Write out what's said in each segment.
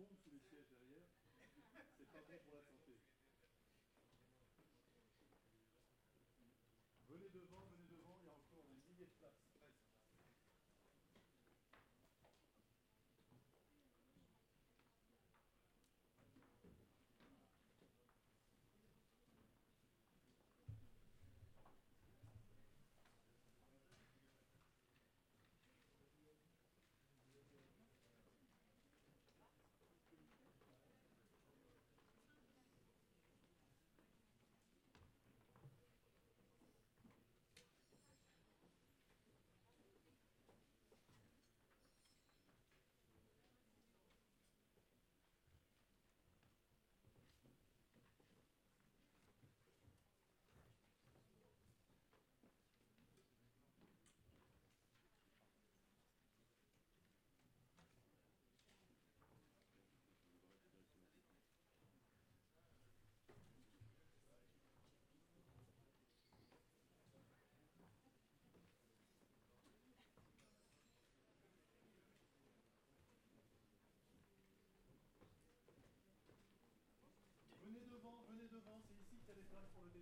bombes sous les sièges derrière, c'est pas bon pour la santé. Venez devant, venez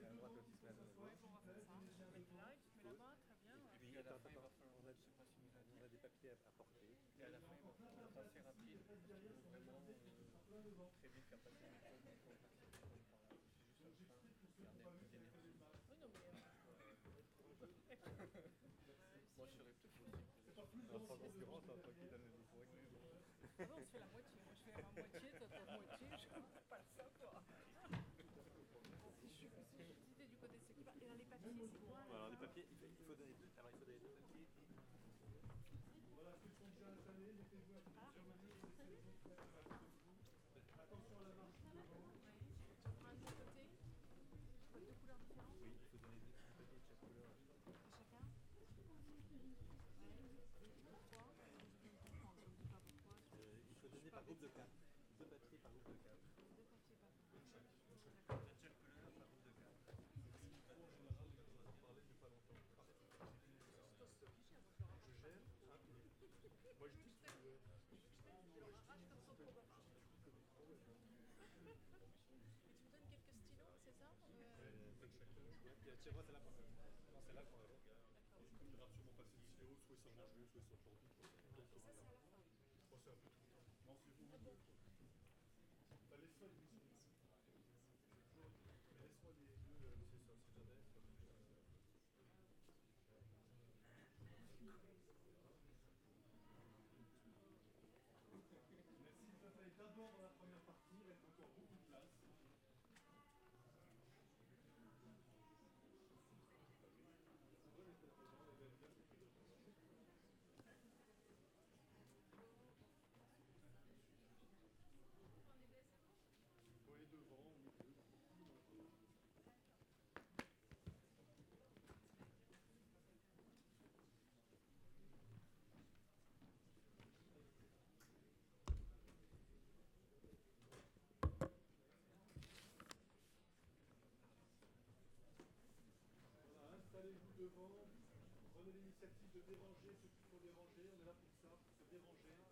va faire ça. Je vais mettre là, tu te mets là-bas, très bien. Et puis, attends, attends, on a, on a des papiers à, porter. Et à la fin, il va falloir être assez rapide. Il faut vraiment euh, très vite passer. C'est juste. Oui, non, mais. Moi, je serais peut-être aussi. Dans sa concurrence, toi qui donne les points. Non, on se fait la moitié. Moi, je fais ma moitié, toi, ta moitié. Je fais pas ça, quoi. Si je si je- si t'es du côté de ceux qui parlent. Et dans les papiers, c'est quoi Alors les papiers, il faut, donner deux. Alors il faut donner deux papiers. Voilà, ceux qui sont déjà installés, les mettre à vous. Attention à la marche devant. Un de côté Deux couleurs différentes Oui, il faut donner deux papiers de chaque couleur. chacun pourquoi pourquoi. Il faut donner par groupe de quatre. Deux papiers par groupe de quatre. Deux papiers par contre. De chaque couleur par groupe de quatre. Je gère. Moi, je dis. Et tu me donnes quelques stylos, c'est ça Euh, Tiens, moi c'est là qu'on Non, c'est là qu'on va. Il faudra sûrement passer du stylo, soit ça mange mieux, soit ça tordu. Ça, c'est à la fin. Moi, c'est un peu tout. Non, c'est vous. Bah, laisse-moi les deux. Mais laisse-moi les deux, euh, c'est ça, c'est déjà Merci de vous aller d'abord dans la première partie, il reste encore beaucoup de place. Vous voyez devant, au milieu. Installez-vous devant, prenez l'initiative de déranger ceux qu'il faut déranger, on est là pour ça, pour se déranger.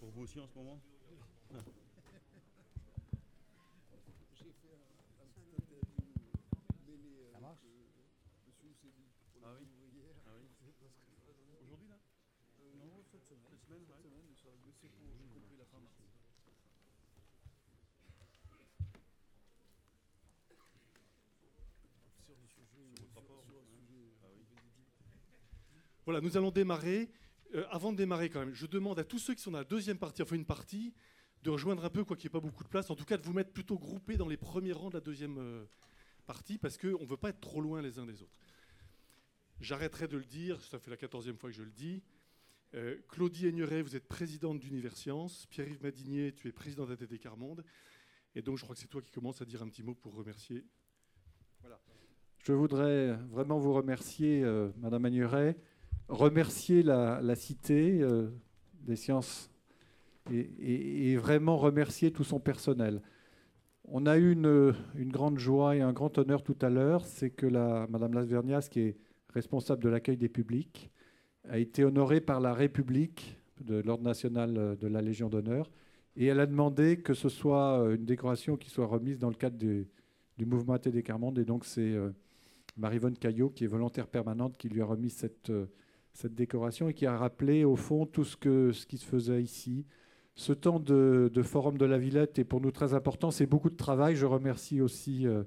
Pour vous aussi en ce moment J'ai fait un, un petit interview mêlé Ça avec marche euh, Monsieur Oussevi pour Ah oui ouvrière. Ah oui. Aujourd'hui là? Euh, non, cette semaine. Cette semaine, Cette ouais. semaine, ça- c'est pour, j'ai compris, la fin mars. Sur le sujet, Sur votre sur- rapport, sur le ouais. sujet, Ah oui. Voilà, nous allons démarrer. Euh, avant de démarrer, quand même, je demande à tous ceux qui sont dans la deuxième partie, enfin une partie, de rejoindre un peu, quoi qu'il n'y ait pas beaucoup de place, en tout cas de vous mettre plutôt groupés dans les premiers rangs de la deuxième euh, partie, parce qu'on ne veut pas être trop loin les uns des autres. J'arrêterai de le dire, ça fait la quatorzième fois que je le dis. Euh, Claudie Aigneret, vous êtes présidente d'Universcience. Pierre-Yves Madinier, tu es président d'ATD Carmonde. Et donc, je crois que c'est toi qui commences à dire un petit mot pour remercier. Je voudrais vraiment vous remercier, euh, Madame Agnuret, remercier la, Cité euh, des sciences et, vraiment remercier tout son personnel. On a eu une, grande joie et un grand honneur tout à l'heure, c'est que la, Madame Lasvernias, qui est responsable de l'accueil des publics, a été honorée par la République de l'Ordre national de la Légion d'honneur et elle a demandé que ce soit euh, une décoration qui soit remise dans le cadre du, mouvement ATD Carmonde et donc c'est euh, Marivonne Caillot, qui est volontaire permanente, qui lui a remis cette, euh, cette décoration et qui a rappelé au fond tout ce, que, ce qui se faisait ici. Ce temps de, Forum de la Villette est pour nous très important. C'est beaucoup de travail. Je remercie aussi euh,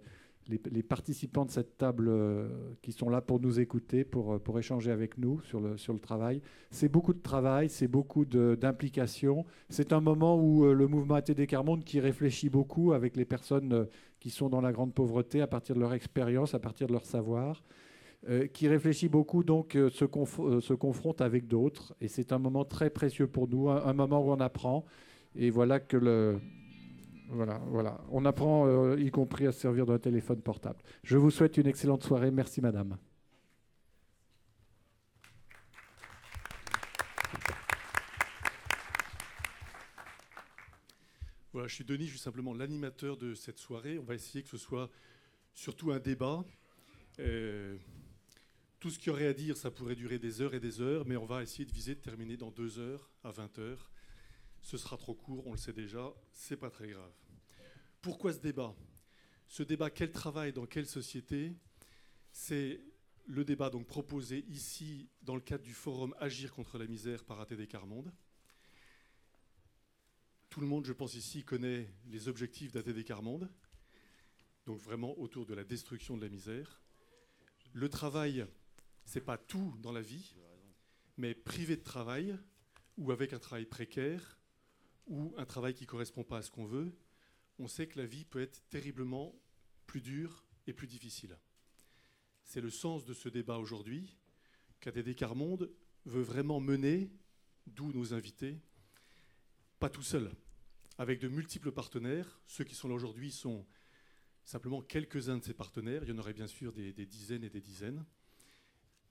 les, participants de cette table euh, qui sont là pour nous écouter, pour, euh, pour échanger avec nous sur le, sur le travail. C'est beaucoup de travail, c'est beaucoup d'implication. C'est un moment où le mouvement ATD Carmonde qui réfléchit beaucoup avec les personnes qui sont dans la grande pauvreté à partir de leur expérience, à partir de leur savoir, euh, qui réfléchit beaucoup, donc euh, euh, se confronte avec d'autres. Et c'est un moment très précieux pour nous, un, moment où on apprend. Et voilà que le. Voilà, voilà. On apprend, y compris à se servir d'un téléphone portable. Je vous souhaite une excellente soirée. Merci, madame. Voilà, je suis Denis, je suis simplement l'animateur de cette soirée. On va essayer que ce soit surtout un débat. Tout ce qu'il y aurait à dire, ça pourrait durer des heures et des heures, mais on va essayer de viser de terminer dans deux heures à 20 heures. Ce sera trop court, on le sait déjà, c'est pas très grave. Pourquoi ce débat? Ce débat, quel travail dans quelle société? C'est le débat donc proposé ici dans le cadre du forum Agir contre la misère par ATD Carmonde. Tout le monde, je pense ici, connaît les objectifs d'ATD Carmonde, donc vraiment autour de la destruction de la misère. Le travail, c'est pas tout dans la vie, mais privé de travail, ou avec un travail précaire, ou un travail qui ne correspond pas à ce qu'on veut, on sait que la vie peut être terriblement plus dure et plus difficile. C'est le sens de ce débat aujourd'hui qu'ATD Carmonde veut vraiment mener, d'où nos invités, pas tout seul, avec de multiples partenaires. Ceux qui sont là aujourd'hui sont simplement quelques-uns de ces partenaires. Il y en aurait bien sûr des dizaines et des dizaines.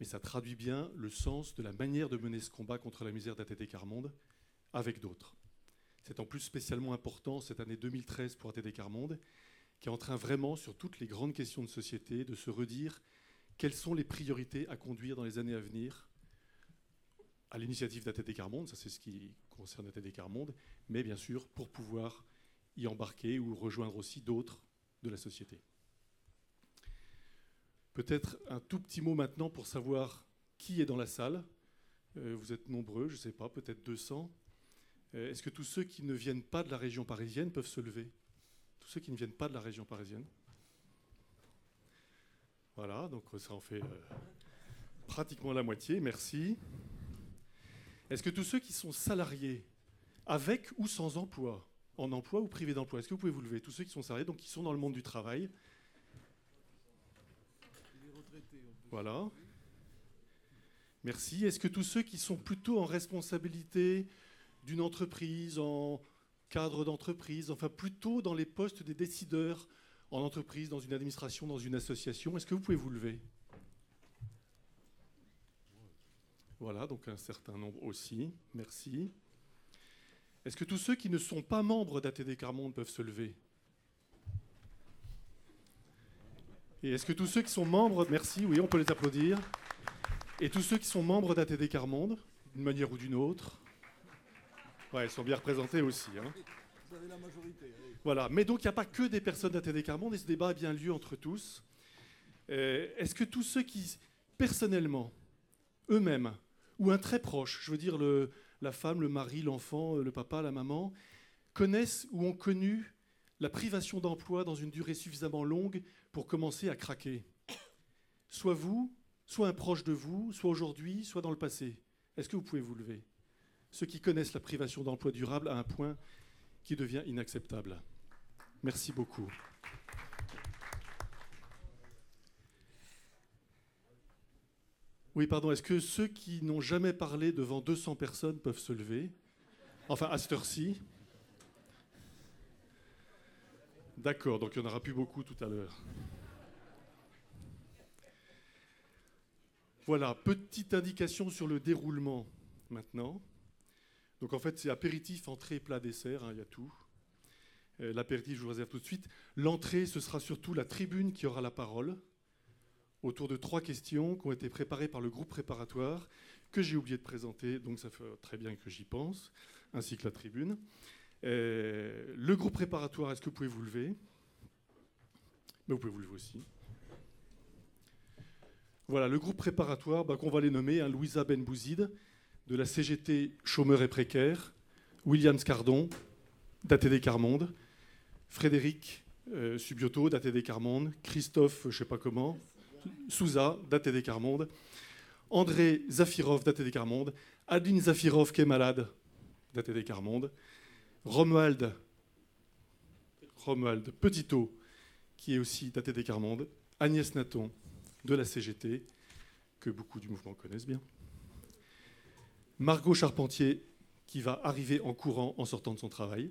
Mais ça traduit bien le sens de la manière de mener ce combat contre la misère d'ATD Carmonde avec d'autres. C'est en plus spécialement important cette année 2013 pour ATD Carmonde, qui est en train vraiment, sur toutes les grandes questions de société, de se redire quelles sont les priorités à conduire dans les années à venir à l'initiative d'ATD Carmonde, ça c'est ce qui concerne ATD Carmonde, mais bien sûr pour pouvoir y embarquer ou rejoindre aussi d'autres de la société. Peut-être un tout petit mot maintenant pour savoir qui est dans la salle. Euh, vous êtes nombreux, je ne sais pas, peut-être 200. Euh, Est-ce que tous ceux qui ne viennent pas de la région parisienne peuvent se lever? Tous ceux qui ne viennent pas de la région parisienne Voilà, donc ça en fait euh, pratiquement la moitié, merci. Est-ce que tous ceux qui sont salariés, avec ou sans emploi, en emploi ou privé d'emploi, est-ce que vous pouvez vous lever? Tous ceux qui sont salariés, donc qui sont dans le monde du travail, Les retraités, on peut voilà. Merci. Est-ce que tous ceux qui sont plutôt en responsabilité d'une entreprise, en cadre d'entreprise, enfin plutôt dans les postes des décideurs en entreprise, dans une administration, dans une association, est-ce que vous pouvez vous lever? Voilà, donc un certain nombre aussi. Merci. Est-ce que tous ceux qui ne sont pas membres d'ATD Carmonde peuvent se lever? Et est-ce que tous ceux qui sont membres, merci, oui, on peut les applaudir. Et tous ceux qui sont membres d'ATD Carmonde, d'une manière ou d'une autre. Ouais, elles sont bien représentées aussi. Vous avez la majorité. Voilà. Mais donc, il n'y a pas que des personnes d'ATD Carmonde et ce débat a bien lieu entre tous. Euh, Est-ce que tous ceux qui, personnellement, eux-mêmes, ou un très proche, je veux dire la femme, le mari, l'enfant, euh, le papa, la maman, connaissent ou ont connu la privation d'emploi dans une durée suffisamment longue pour commencer à craquer Soit vous, soit un proche de vous, soit aujourd'hui, soit dans le passé. Est-ce que vous pouvez vous lever? Ceux qui connaissent la privation d'emploi durable à un point qui devient inacceptable. Merci beaucoup. Oui, pardon, est-ce que ceux qui n'ont jamais parlé devant 200 personnes peuvent se lever? Enfin, à cette heure-ci D'accord, donc il n'y en aura plus beaucoup tout à l'heure. Voilà, petite indication sur le déroulement maintenant. Donc en fait, c'est apéritif, entrée, plat, dessert, hein, il y a tout. Euh, L'apéritif, je vous réserve tout de suite. L'entrée, ce sera surtout la tribune qui aura la parole, autour de trois questions qui ont été préparées par le groupe préparatoire, que j'ai oublié de présenter, donc ça fait très bien que j'y pense, ainsi que la tribune. Euh, le groupe préparatoire, est-ce que vous pouvez vous lever? Mais vous pouvez vous lever aussi. Voilà, le groupe préparatoire, bah, qu'on va les nommer, hein, Louisa Benbouzid, de la CGT Chômeurs et Précaires, William Scardon, d'ATD Carmonde, Frédéric euh, Subioto, d'ATD Carmonde, Christophe, je sais pas comment, Souza, d'ATD Carmonde, André Zafirov, d'ATD Carmonde, Adeline Zafirov, qui est malade, d'ATD Carmonde, Romuald, Romuald Petitot, qui est aussi d'ATD Carmonde, Agnès Naton, de la CGT, que beaucoup du mouvement connaissent bien. Margot Charpentier, qui va arriver en courant en sortant de son travail.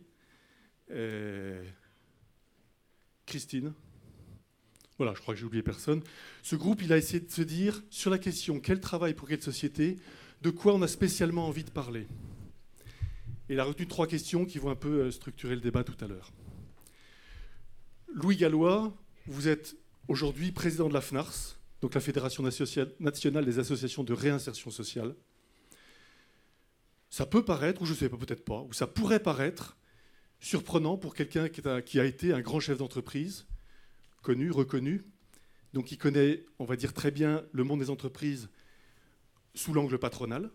Christine. Voilà, je crois que j'ai oublié personne. Ce groupe, il a essayé de se dire, sur la question quel travail pour quelle société, de quoi on a spécialement envie de parler? Il a retenu trois questions qui vont un peu euh, structurer le débat tout à l'heure. Louis Gallois, vous êtes aujourd'hui président de la FNARS, donc la Fédération nationale des associations de réinsertion sociale. Ça peut paraître, ou je ne sais pas, peut-être pas, ou ça pourrait paraître surprenant pour quelqu'un qui, a été un grand chef d'entreprise, connu, reconnu, donc qui connaît, on va dire très bien, le monde des entreprises sous l'angle patronal,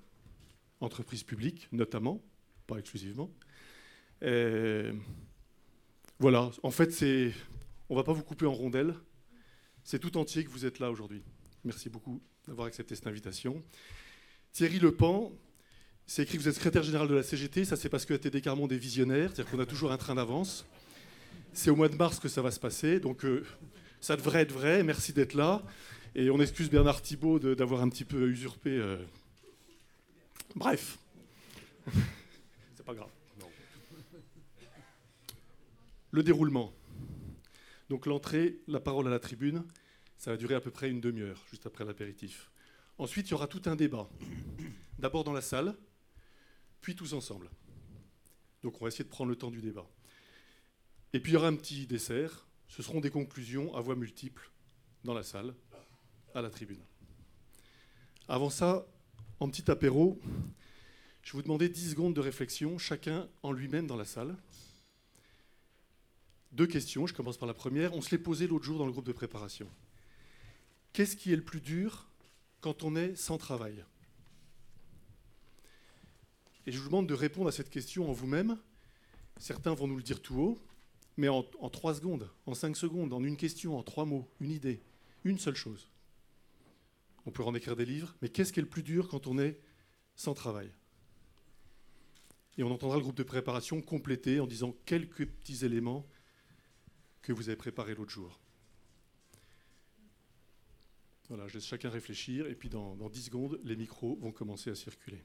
entreprises publiques notamment, pas exclusivement. Euh, voilà, en fait, c'est, on va pas vous couper en rondelles. C'est tout entier que vous êtes là aujourd'hui. Merci beaucoup d'avoir accepté cette invitation. Thierry Lepan, c'est écrit que vous êtes secrétaire général de la CGT. Ça, c'est parce que la TD Carmonde est visionnaire, c'est-à-dire qu'on a toujours un train d'avance. C'est au mois de mars que ça va se passer, donc euh, ça devrait être vrai. Merci d'être là. Et on excuse Bernard Thibault d'avoir un petit peu usurpé. euh, Bref, c'est pas grave. Le déroulement. Donc l'entrée, la parole à la tribune, ça va durer à peu près une demi-heure, juste après l'apéritif. Ensuite, il y aura tout un débat. D'abord dans la salle, puis tous ensemble. Donc on va essayer de prendre le temps du débat. Et puis il y aura un petit dessert. Ce seront des conclusions à voix multiples dans la salle, à la tribune. Avant ça, en petit apéro, je vais vous demander 10 secondes de réflexion, chacun en lui-même dans la salle. Deux questions, je commence par la première. On se l'est posé l'autre jour dans le groupe de préparation. Qu'est-ce qui est le plus dur quand on est sans travail? Et je vous demande de répondre à cette question en vous-même. Certains vont nous le dire tout haut, mais en, en trois secondes, en cinq secondes, en une question, en trois mots, une idée, une seule chose. On peut en écrire des livres, mais qu'est-ce qui est le plus dur quand on est sans travail? Et on entendra le groupe de préparation compléter en disant quelques petits éléments que vous avez préparés l'autre jour. Voilà, je laisse chacun réfléchir, et puis dans, dans 10 secondes, les micros vont commencer à circuler.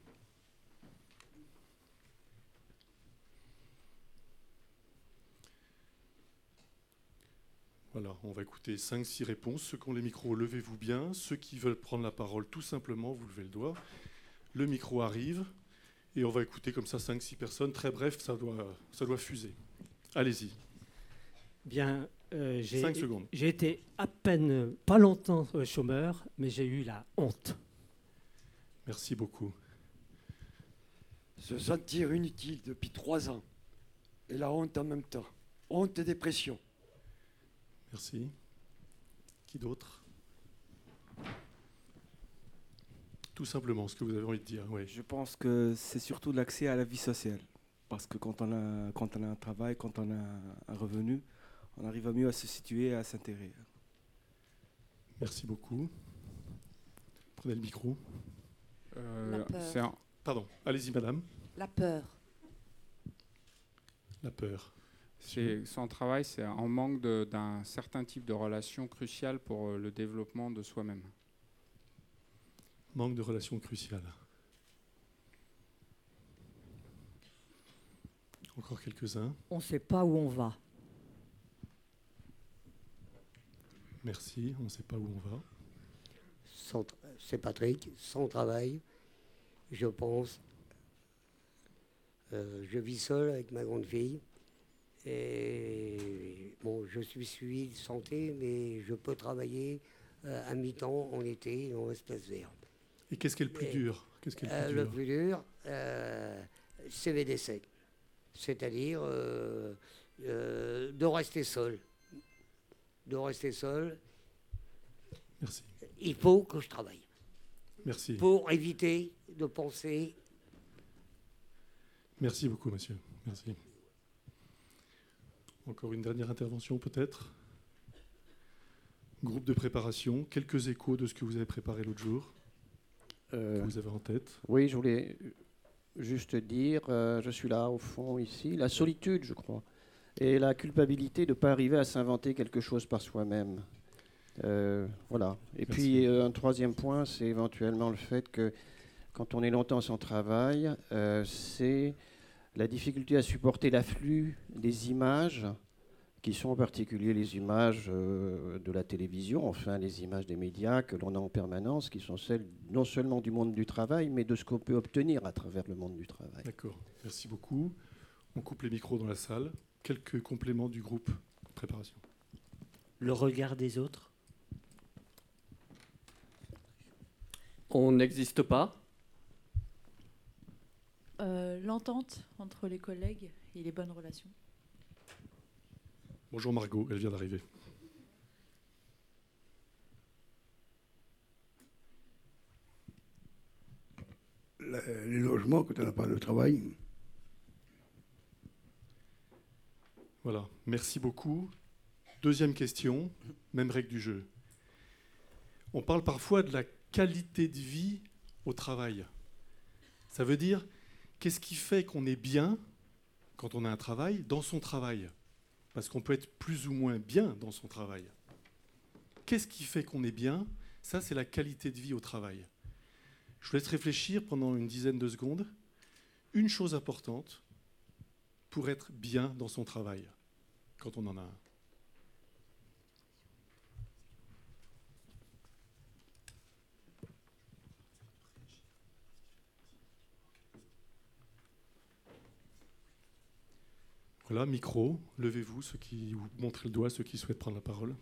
Voilà, on va écouter 5-6 réponses. Ceux qui ont les micros, levez-vous bien. Ceux qui veulent prendre la parole, tout simplement, vous levez le doigt. Le micro arrive, et on va écouter comme ça 5-6 personnes. Très bref, ça doit, ça doit fuser. Allez-y, Bien, euh, j'ai 5 secondes. j'ai été à peine pas longtemps euh, chômeur, mais j'ai eu la honte. Merci beaucoup. Se sentir inutile depuis trois ans. Et la honte en même temps. Honte et dépression. Merci. Qui d'autre? Tout simplement, ce que vous avez envie de dire. Oui. Je pense que c'est surtout l'accès à la vie sociale. Parce que quand on, a, quand on a un travail, quand on a un revenu, on arrive à mieux à se situer et à s'intégrer. Merci beaucoup. Prenez le micro. Euh, La peur. c'est un- Pardon, allez-y madame. La peur. La peur. c'est- son travail, c'est en manque d'un certain type de relation cruciale pour euh, le développement de soi-même. Manque de relations cruciales. Encore quelques-uns. On ne sait pas où on va. Merci. On ne sait pas où on va. C'est Patrick, sans travail, je pense. euh, je vis seul avec ma grande fille. Et bon, je suis suivi de santé, mais je peux travailler euh, à mi-temps en été en espace vert. Et qu'est-ce qui est le plus Et, dur? Qu'est-ce qui est le Euh, plus le dur? plus dur, euh, c'est VDC. C'est-à-dire euh, euh, de rester seul. De rester seul. Merci. Il faut que je travaille. Merci. Pour éviter de penser Merci beaucoup, monsieur. Merci. Encore une dernière intervention, peut-être? Groupe de préparation, quelques échos de ce que vous avez préparé l'autre jour, Euh, vous avez en tête. Oui, je voulais juste dire, euh, je suis là au fond ici, la solitude, je crois, et la culpabilité de ne pas arriver à s'inventer quelque chose par soi-même. Euh, voilà. Et Merci. puis euh, un troisième point, c'est éventuellement le fait que quand on est longtemps sans travail, euh, c'est la difficulté à supporter l'afflux des images, qui sont en particulier les images euh, de la télévision, enfin les images des médias que l'on a en permanence, qui sont celles non seulement du monde du travail, mais de ce qu'on peut obtenir à travers le monde du travail. D'accord. Merci beaucoup. On coupe les micros dans la salle. Quelques compléments du groupe préparation. Le regard des autres. On n'existe pas. Euh, L'entente entre les collègues et les bonnes relations. Bonjour Margot, elle vient d'arriver. Le- les logements quand on n'a pas de travail. Voilà, merci beaucoup. Deuxième question, même règle du jeu. On parle parfois de la qualité de vie au travail. Ça veut dire, qu'est-ce qui fait qu'on est bien quand on a un travail dans son travail? Parce qu'on peut être plus ou moins bien dans son travail. Qu'est-ce qui fait qu'on est bien? Ça, c'est la qualité de vie au travail. Je vous laisse réfléchir pendant une dizaine de secondes. Une chose importante, pour être bien dans son travail, quand on en a un. Voilà, micro, levez-vous, ceux qui ou montrez le doigt, ceux qui souhaitent prendre la parole.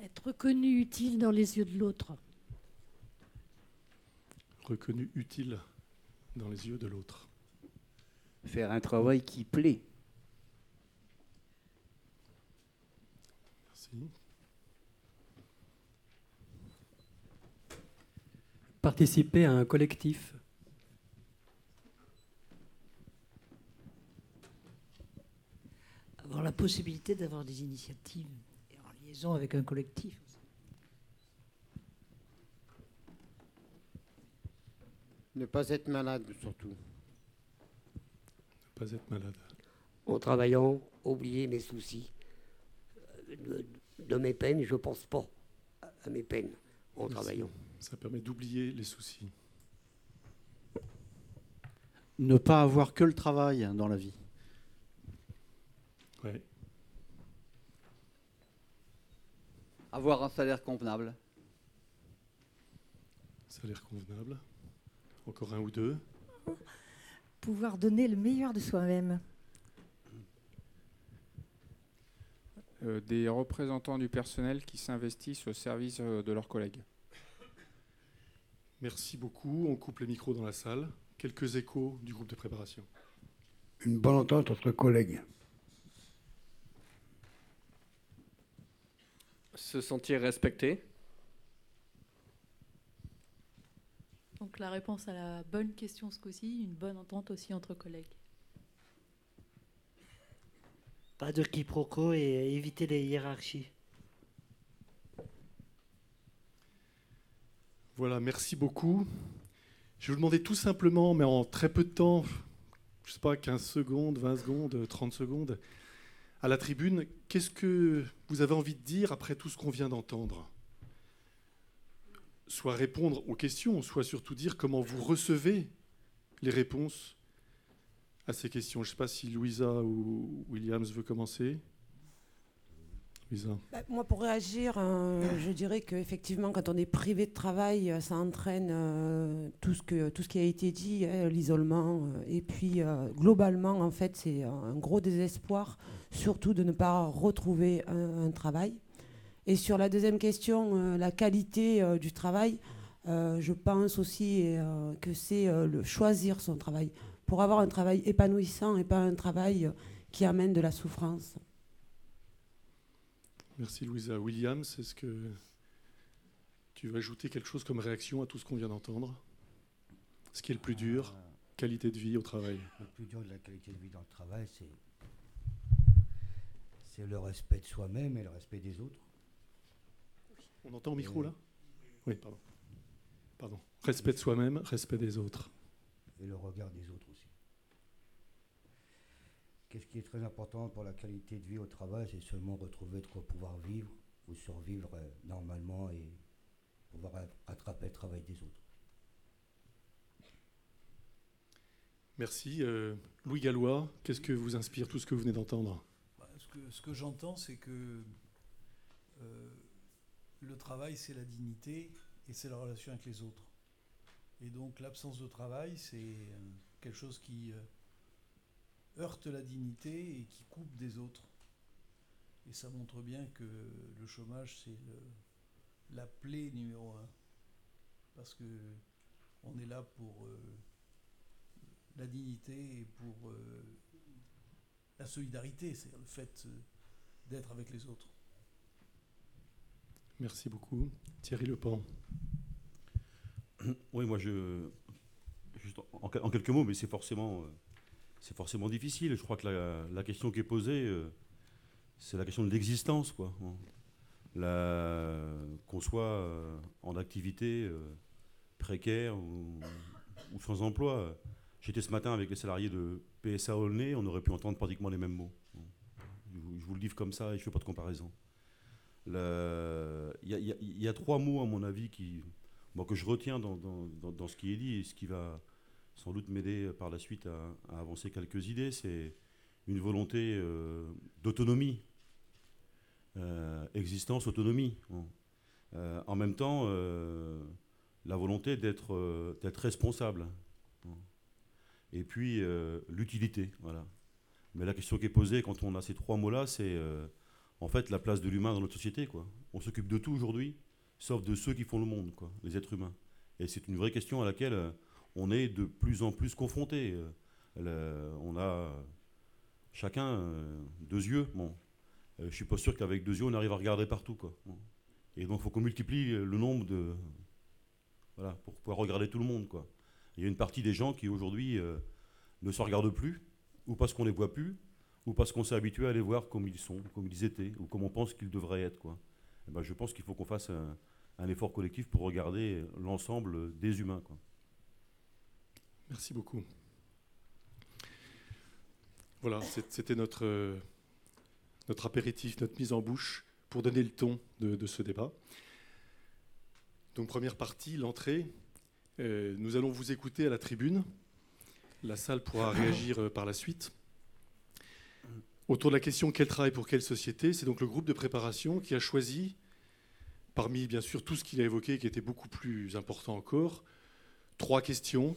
Être reconnu utile dans les yeux de l'autre. Reconnu utile dans les yeux de l'autre. Faire un travail qui plaît. Merci. Participer à un collectif. Avoir la possibilité d'avoir des initiatives et en liaison avec un collectif. Ne pas être malade, surtout. Ne pas être malade. en travaillant, oublier mes soucis. Euh, De, de mes peines, je pense pas à- mes peines en Merci. travaillant. Ça permet d'oublier les soucis. Ne pas avoir que le travail dans la vie. Ouais. Avoir un salaire convenable. Salaire convenable. Encore un ou deux. Pouvoir donner le meilleur de soi-même. Euh, des représentants du personnel qui s'investissent au service euh, de leurs collègues. Merci beaucoup. On coupe les micros dans la salle. quelques échos du groupe de préparation. Une bonne entente entre collègues. Se sentir respecté. Donc la réponse à la bonne question ce coup-ci, une bonne entente aussi entre collègues. Pas de quiproquo et éviter les hiérarchies. Voilà, merci beaucoup. Je vais vous demander tout simplement, mais en très peu de temps, je ne sais pas, 15 secondes, 20 secondes, 30 secondes, à la tribune, qu'est-ce que vous avez envie de dire après tout ce qu'on vient d'entendre? Soit répondre aux questions, soit surtout dire comment vous recevez les réponses à ces questions. Je ne sais pas si Louisa ou Williams veut commencer. Bah, moi, pour réagir, euh, je dirais qu'effectivement, quand on est privé de travail, euh, ça entraîne euh, tout, ce que, tout ce qui a été dit, hein, l'isolement. et puis, globalement, en fait, c'est un gros désespoir, surtout de ne pas retrouver un, un travail. Et sur la deuxième question, la qualité du travail, je pense aussi que c'est le choisir son travail. Pour avoir un travail épanouissant et pas un travail qui amène de la souffrance. Merci Louisa. Williams, est-ce que tu veux ajouter quelque chose comme réaction à tout ce qu'on vient d'entendre? Ce qui est le plus dur, qualité de vie au travail. Le plus dur de la qualité de vie dans le travail, c'est c'est le respect de soi-même et le respect des autres. On entend au micro là? Oui, pardon. Pardon. Respect de soi-même, respect des autres. Et le regard des autres. Qu'est-ce qui est très important pour la qualité de vie au travail, c'est seulement retrouver de quoi pouvoir vivre ou survivre euh, normalement et pouvoir attraper le travail des autres. Merci. Euh, Louis Gallois, qu'est-ce que vous inspire tout ce que vous venez d'entendre? Bah, ce que, ce que j'entends, c'est que euh, le travail, c'est la dignité et c'est la relation avec les autres. Et donc l'absence de travail, c'est quelque chose qui euh, heurte la dignité et qui coupe des autres. Et ça montre bien que le chômage, c'est la plaie numéro un. Parce que on est là pour euh, la dignité et pour euh, la solidarité, c'est le fait euh, d'être avec les autres. Merci beaucoup. Thierry Lepan. Oui, moi, je. Juste en, en quelques mots, mais c'est forcément, euh, c'est forcément difficile. Je crois que la, question qui est posée, euh, c'est la question de l'existence, quoi. Qu'on soit euh, en activité euh, précaire ou, sans emploi. J'étais ce matin avec les salariés de PSA Aulnay, on aurait pu entendre pratiquement les mêmes mots. Je vous, le livre comme ça et je ne fais pas de comparaison. Il y, a- trois mots, à mon avis, que je retiens dans- dans ce qui est dit et ce qui va sans doute m'aider par la suite à, avancer quelques idées. C'est une volonté euh, d'autonomie, Euh, existence, autonomie. Bon. Euh, en même temps, la volonté d'être responsable. Bon. Et puis l'utilité, voilà. Mais la question qui est posée quand on a ces trois mots-là, c'est en fait la place de l'humain dans notre société. Quoi. On s'occupe de tout aujourd'hui, sauf de ceux qui font le monde, quoi, les êtres humains. Et c'est une vraie question à laquelle on est de plus en plus confronté. Euh, on a chacun euh, deux yeux. Bon, Euh, je suis pas sûr qu'avec deux yeux on arrive à regarder partout, quoi. Et donc il faut qu'on multiplie le nombre de voilà pour pouvoir regarder tout le monde, quoi. Il y a une partie des gens qui aujourd'hui ne se regardent plus, ou parce qu'on les voit plus, ou parce qu'on s'est habitué à les voir comme ils sont, comme ils étaient, ou comme on pense qu'ils devraient être, quoi. Eh ben, je pense qu'il faut qu'on fasse un, un effort collectif pour regarder l'ensemble des humains, quoi. Merci beaucoup. Voilà, c'était notre, notre apéritif, notre mise en bouche pour donner le ton de, de ce débat. Donc première partie, l'entrée. Euh, nous allons vous écouter à la tribune. La salle pourra réagir euh, par la suite. Autour de la question quel travail pour quelle société, c'est donc le groupe de préparation qui a choisi, parmi bien sûr tout ce qu'il a évoqué, qui était beaucoup plus important encore, trois questions.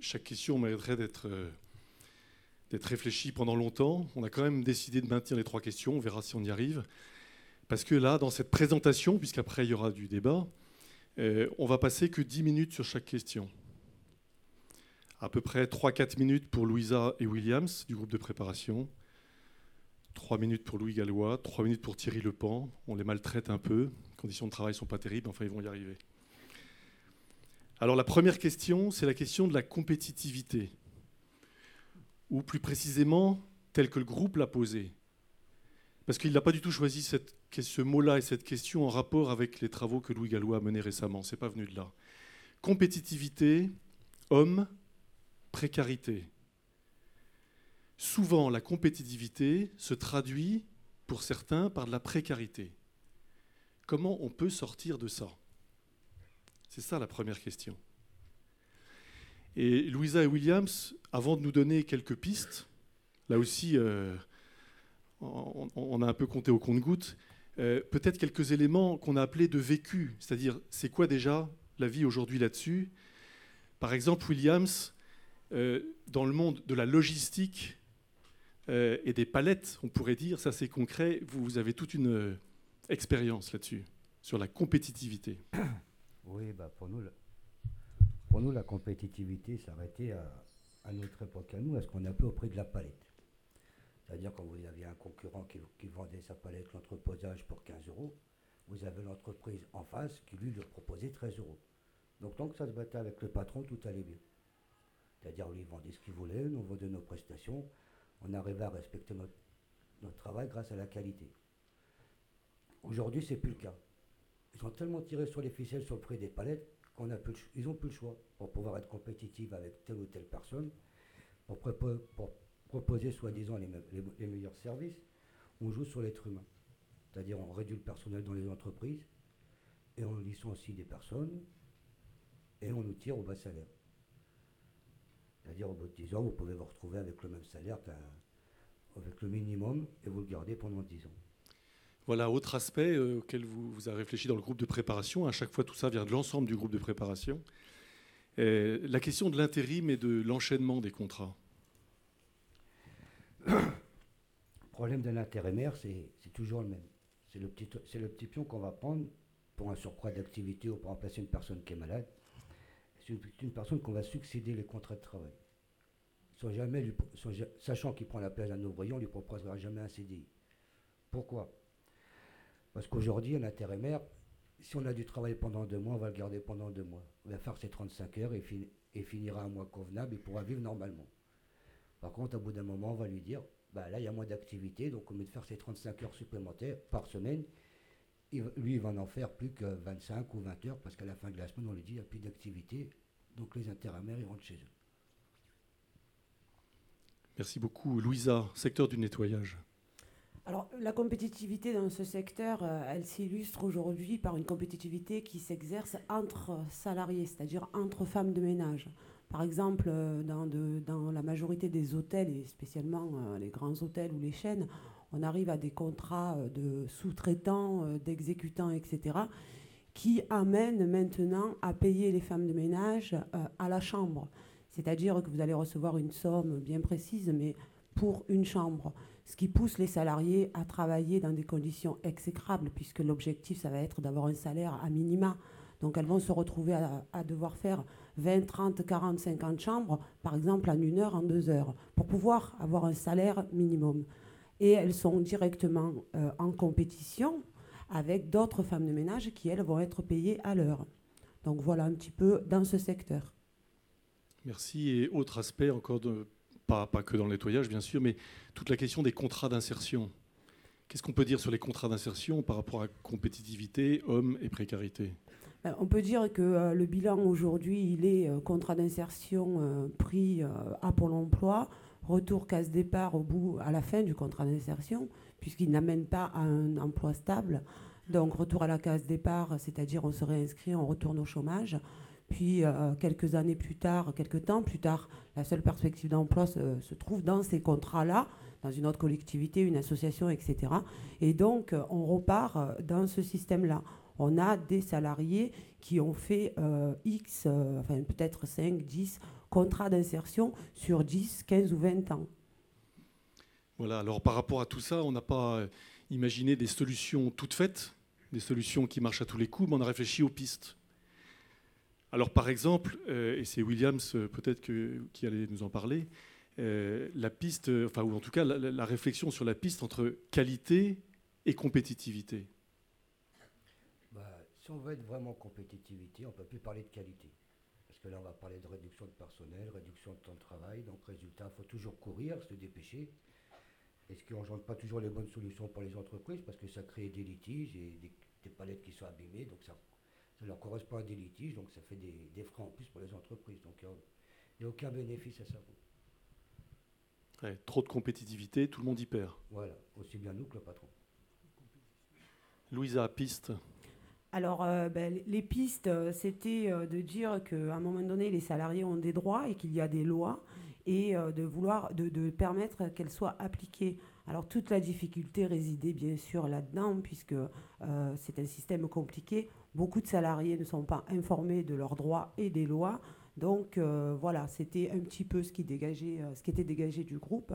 Chaque question mériterait d'être euh, d'être réfléchie pendant longtemps. On a quand même décidé de maintenir les trois questions, on verra si on y arrive. Parce que là, dans cette présentation, puisqu'après il y aura du débat, euh, on va passer que 10 minutes sur chaque question. À peu près 3-4 minutes pour Louisa et Williams du groupe de préparation. 3 minutes pour Louis Gallois, 3 minutes pour Thierry Lepan. On les maltraite un peu. Les conditions de travail ne sont pas terribles, enfin ils vont y arriver. Alors la première question, c'est la question de la compétitivité. Ou plus précisément, tel que le groupe l'a posé. Parce qu'il n'a pas du tout choisi ce mot-là et cette question en rapport avec les travaux que Louis Gallois a menés récemment. Ce n'est pas venu de là. Compétitivité, homme, précarité. Souvent, la compétitivité se traduit, pour certains, par de la précarité. Comment on peut sortir de ça? C'est ça la première question. Et Louisa et Williams, avant de nous donner quelques pistes, là aussi, euh, on, a un peu compté au compte-goutte, euh, peut-être quelques éléments qu'on a appelés de vécu, c'est-à-dire c'est quoi déjà la vie aujourd'hui là-dessus? Par exemple, Williams, euh, dans le monde de la logistique et des palettes, on pourrait dire, ça c'est concret, vous, avez toute une expérience là-dessus, sur la compétitivité. Oui, bah pour, nous, pour nous, la compétitivité s'arrêtait à, notre époque à nous, à ce qu'on appelait au prix de la palette. C'est-à-dire quand vous aviez un concurrent qui, vendait sa palette, l'entreposage pour 15 euros, vous avez l'entreprise en face qui lui leur proposait 13 euros. Donc tant que ça se battait avec le patron, tout allait bien. C'est-à-dire lui, vendait ce qu'il voulait, nous vendait nos prestations, on arrivait à respecter notre, notre travail grâce à la qualité. Aujourd'hui, c'est plus le cas. Ils ont tellement tiré sur les ficelles sur le prix des palettes qu'on a ils n'ont plus le choix pour pouvoir être compétitifs avec telle ou telle personne, pour, pour proposer soi-disant les, les, meilleurs services, on joue sur l'être humain. C'est-à-dire on réduit le personnel dans les entreprises et on licencie des personnes et on nous tire au bas salaire. C'est-à-dire au bout de 10 ans, vous pouvez vous retrouver avec le même salaire avec le minimum et vous le gardez pendant 10 ans. Voilà, autre aspect euh, auquel vous, vous, avez réfléchi dans le groupe de préparation. À chaque fois, tout ça vient de l'ensemble du groupe de préparation. la question de l'intérim et de l'enchaînement des contrats. Le problème d'un intérimaire, c'est toujours le même. C'est le, petit, le petit pion qu'on va prendre pour un surcroît d'activité ou pour remplacer une personne qui est malade. C'est une, personne qu'on va succéder les contrats de travail. Sans jamais sachant qu'il prend la place d'un ouvrier, on ne lui proposera jamais un CDI. Pourquoi? Parce qu'aujourd'hui, un intérimaire, si on a du travail pendant deux mois, on va le garder pendant deux mois. On va faire ses 35 heures et, finira un mois convenable et pourra vivre normalement. Par contre, au bout d'un moment, on va lui dire, bah, là, il y a moins d'activité, donc au lieu de faire ses 35 heures supplémentaires par semaine, lui, il va en faire plus que 25 ou 20 heures, parce qu'à la fin de la semaine, on lui dit, il n'y a plus d'activité, donc les intérimaires, ils rentrent chez eux. Merci beaucoup. Louisa, secteur du nettoyage. Alors, la compétitivité dans ce secteur, euh, elle s'illustre aujourd'hui par une compétitivité qui s'exerce entre salariés, c'est-à-dire entre femmes de ménage. Par exemple, euh, dans, la majorité des hôtels, et spécialement euh, les grands hôtels ou les chaînes, on arrive à des contrats de sous-traitants, d'exécutants, etc., qui amènent maintenant à payer les femmes de ménage à la chambre. C'est-à-dire que vous allez recevoir une somme bien précise, mais pour une chambre. Ce qui pousse les salariés à travailler dans des conditions exécrables, puisque l'objectif, ça va être d'avoir un salaire à minima. Donc elles vont se retrouver à devoir faire 20, 30, 40, 50 chambres, par exemple en une heure, en deux heures, pour pouvoir avoir un salaire minimum. Et elles sont directement euh, en compétition avec d'autres femmes de ménage qui, elles, vont être payées à l'heure. Donc voilà un petit peu dans ce secteur. Merci. Et autre aspect, encore de, pas, pas que dans le nettoyage, bien sûr, mais toute la question des contrats d'insertion. Qu'est-ce qu'on peut dire sur les contrats d'insertion par rapport à compétitivité, hommes et précarité? Euh, on peut dire que euh, le bilan aujourd'hui, il est euh, contrat d'insertion pris à Pôle emploi, retour casse-départ au bout, à la fin du contrat d'insertion, puisqu'il n'amène pas à un emploi stable. Donc retour à la case départ, c'est-à-dire on serait inscrit, on retourne au chômage. Puis quelques années plus tard, quelques temps plus tard, la seule perspective d'emploi se, trouve dans ces contrats-là, dans une autre collectivité, une association, etc. Et donc on repart dans ce système-là on a des salariés qui ont fait euh, X, euh, enfin peut-être 5, 10 contrats d'insertion sur 10, 15 ou 20 ans. Voilà, alors par rapport à tout ça, on n'a pas euh, imaginé des solutions toutes faites, des solutions qui marchent à tous les coups, mais on a réfléchi aux pistes. Alors par exemple, euh, et c'est Williams euh, peut-être qui allait nous en parler, euh, la piste, enfin ou en tout cas la réflexion sur la piste entre qualité et compétitivité. Bah, si on veut être vraiment compétitivité, on ne peut plus parler de qualité. Parce que là, on va parler de réduction de personnel, réduction de temps de travail. Donc, résultat, il faut toujours courir, se dépêcher. Et ce qui n'engendre pas toujours les bonnes solutions pour les entreprises, parce que ça crée des litiges et des, des palettes qui sont abîmées. Donc, ça, ça leur correspond à des litiges. Donc, ça fait des, des frais en plus pour les entreprises. Donc, il n'y a, aucun bénéfice à ça. Ouais, trop de compétitivité, tout le monde y perd. Voilà, aussi bien nous que le patron. Louisa, piste. Alors, euh, ben, les pistes, euh, c'était euh, de dire qu'à un moment donné, les salariés ont des droits et qu'il y a des lois et euh, de vouloir, de, de permettre qu'elles soient appliquées. Alors, toute la difficulté résidait bien sûr là-dedans, puisque euh, c'est un système compliqué. Beaucoup de salariés ne sont pas informés de leurs droits et des lois. Donc, euh, voilà, c'était un petit peu ce qui, dégageait, euh, ce qui était dégagé du groupe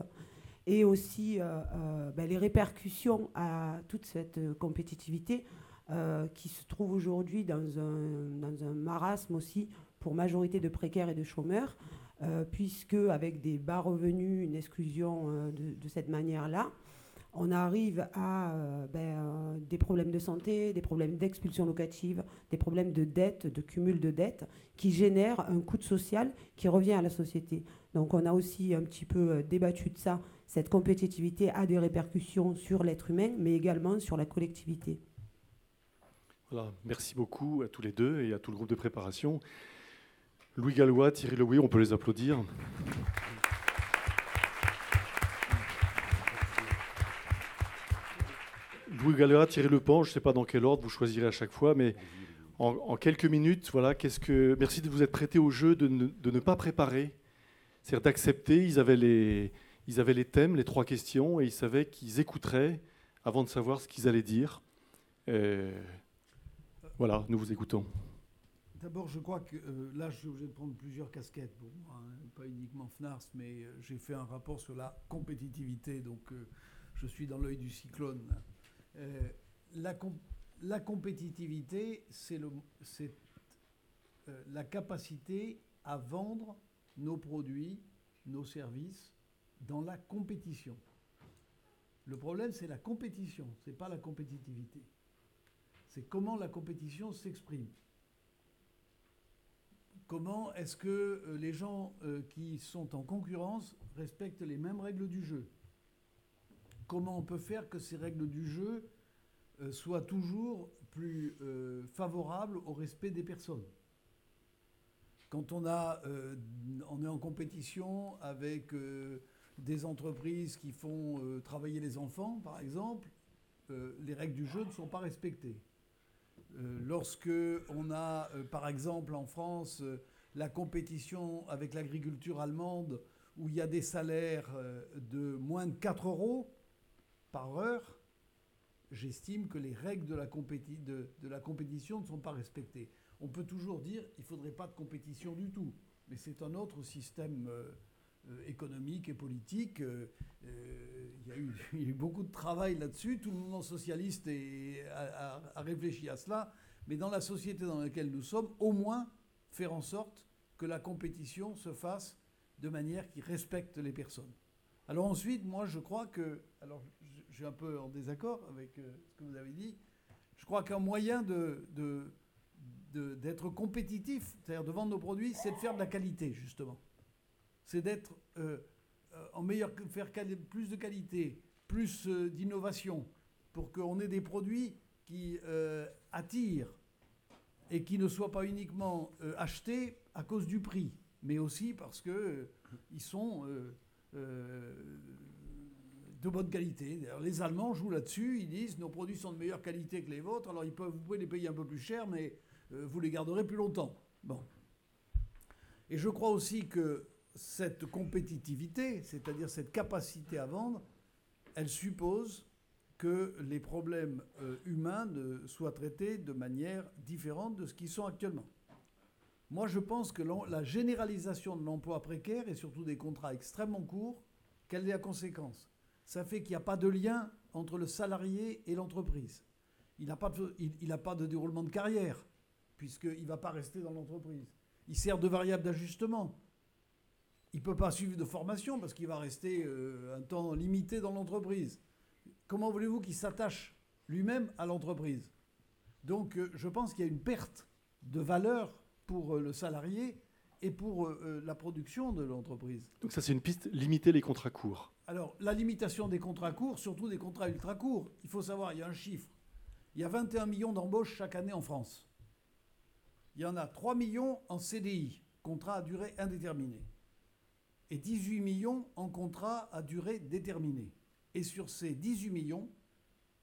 et aussi euh, ben, les répercussions à toute cette compétitivité qui se trouve aujourd'hui dans un, marasme aussi pour majorité de précaires et de chômeurs, puisque avec des bas revenus, une exclusion de cette manière-là, on arrive à euh, ben, euh, des problèmes de santé, des problèmes d'expulsion locative, des problèmes de dette, de cumul de dettes, qui génèrent un coût social qui revient à la société. Donc on a aussi un petit peu euh, débattu de ça. Cette compétitivité a des répercussions sur l'être humain, mais également sur la collectivité. Voilà, merci beaucoup à tous les deux et à tout le groupe de préparation. Louis Gallois, Thierry Leouy, on peut les applaudir. Louis Gallois, Thierry Lepan, je ne sais pas dans quel ordre vous choisirez à chaque fois, mais en, quelques minutes, voilà, qu'est-ce que merci de vous être prêté au jeu de ne, de ne pas préparer, c'est-à-dire d'accepter. Ils avaient les, ils avaient les thèmes, les trois questions, et ils savaient qu'ils écouteraient avant de savoir ce qu'ils allaient dire. Voilà, nous vous écoutons. D'abord, je crois que euh, là, je suis obligé de prendre plusieurs casquettes moi, hein, pas uniquement FNARS, mais euh, j'ai fait un rapport sur la compétitivité, donc euh, je suis dans l'œil du cyclone. Euh, la, com- la compétitivité, c'est euh, la capacité à vendre nos produits, nos services dans la compétition. Le problème, c'est la compétition, c'est pas la compétitivité. C'est comment la compétition s'exprime. Comment est-ce que euh, les gens qui sont en concurrence respectent les mêmes règles du jeu Comment on peut faire que ces règles du jeu euh, soient toujours plus euh, favorables au respect des personnes Quand on, euh, est en compétition avec des entreprises qui font travailler les enfants, par exemple, les règles du jeu ne sont pas respectées. Lorsque on a, par exemple, en France, la compétition avec l'agriculture allemande, où il y a des salaires de moins de 4 euros par heure, j'estime que les règles de la, compétition ne sont pas respectées. On peut toujours dire qu'il ne faudrait pas de compétition du tout, mais c'est un autre système euh, euh, économique et politique. Euh, il, y a eu, beaucoup de travail là-dessus. Tout le mouvement socialiste a, réfléchi à cela. Mais dans la société dans laquelle nous sommes, au moins faire en sorte que la compétition se fasse de manière qui respecte les personnes. Alors ensuite, moi je crois que, suis un peu en désaccord avec euh, ce que vous avez dit, je crois qu'un moyen de, d'être compétitif, c'est-à-dire de vendre nos produits, c'est de faire de la qualité, justement. C'est d'être euh, euh, en meilleur, faire plus de qualité, plus d'innovation, pour qu'on ait des produits qui attirent et qui ne soient pas uniquement achetés à cause du prix, mais aussi parce que ils sont de bonne qualité. Les Allemands jouent là-dessus, ils disent nos produits sont de meilleure qualité que les vôtres, alors ils peuvent, vous pouvez les payer un peu plus cher, mais euh, vous les garderez plus longtemps. Bon. Et je crois aussi que cette compétitivité, c'est-à-dire cette capacité à vendre, elle suppose que les problèmes euh, humains ne soient traités de manière différente de ce qu'ils sont actuellement. Moi, je pense que la généralisation de l'emploi précaire et surtout des contrats extrêmement courts, quelle est la conséquence? Ça fait qu'il n'y a pas de lien entre le salarié et l'entreprise. Il n'a pas, de- déroulement de carrière, puisqu'il ne va pas rester dans l'entreprise. Il sert de variable d'ajustement. Il ne peut pas suivre de formation parce qu'il va rester euh, un temps limité dans l'entreprise. Comment voulez-vous qu'il s'attache lui-même à l'entreprise? Donc euh, je pense qu'il y a une perte de valeur pour euh, le salarié et pour euh, euh, la production de l'entreprise. Donc ça, c'est une piste, limiter les contrats courts. Alors, la limitation des contrats courts, surtout des contrats ultra courts, il faut savoir, il y a un chiffre. Il y a 21 millions d'embauches chaque année en France. Il y en a 3 millions en CDI, contrat à durée indéterminée, et 18 millions en contrat à durée déterminée. Et sur ces 18 millions,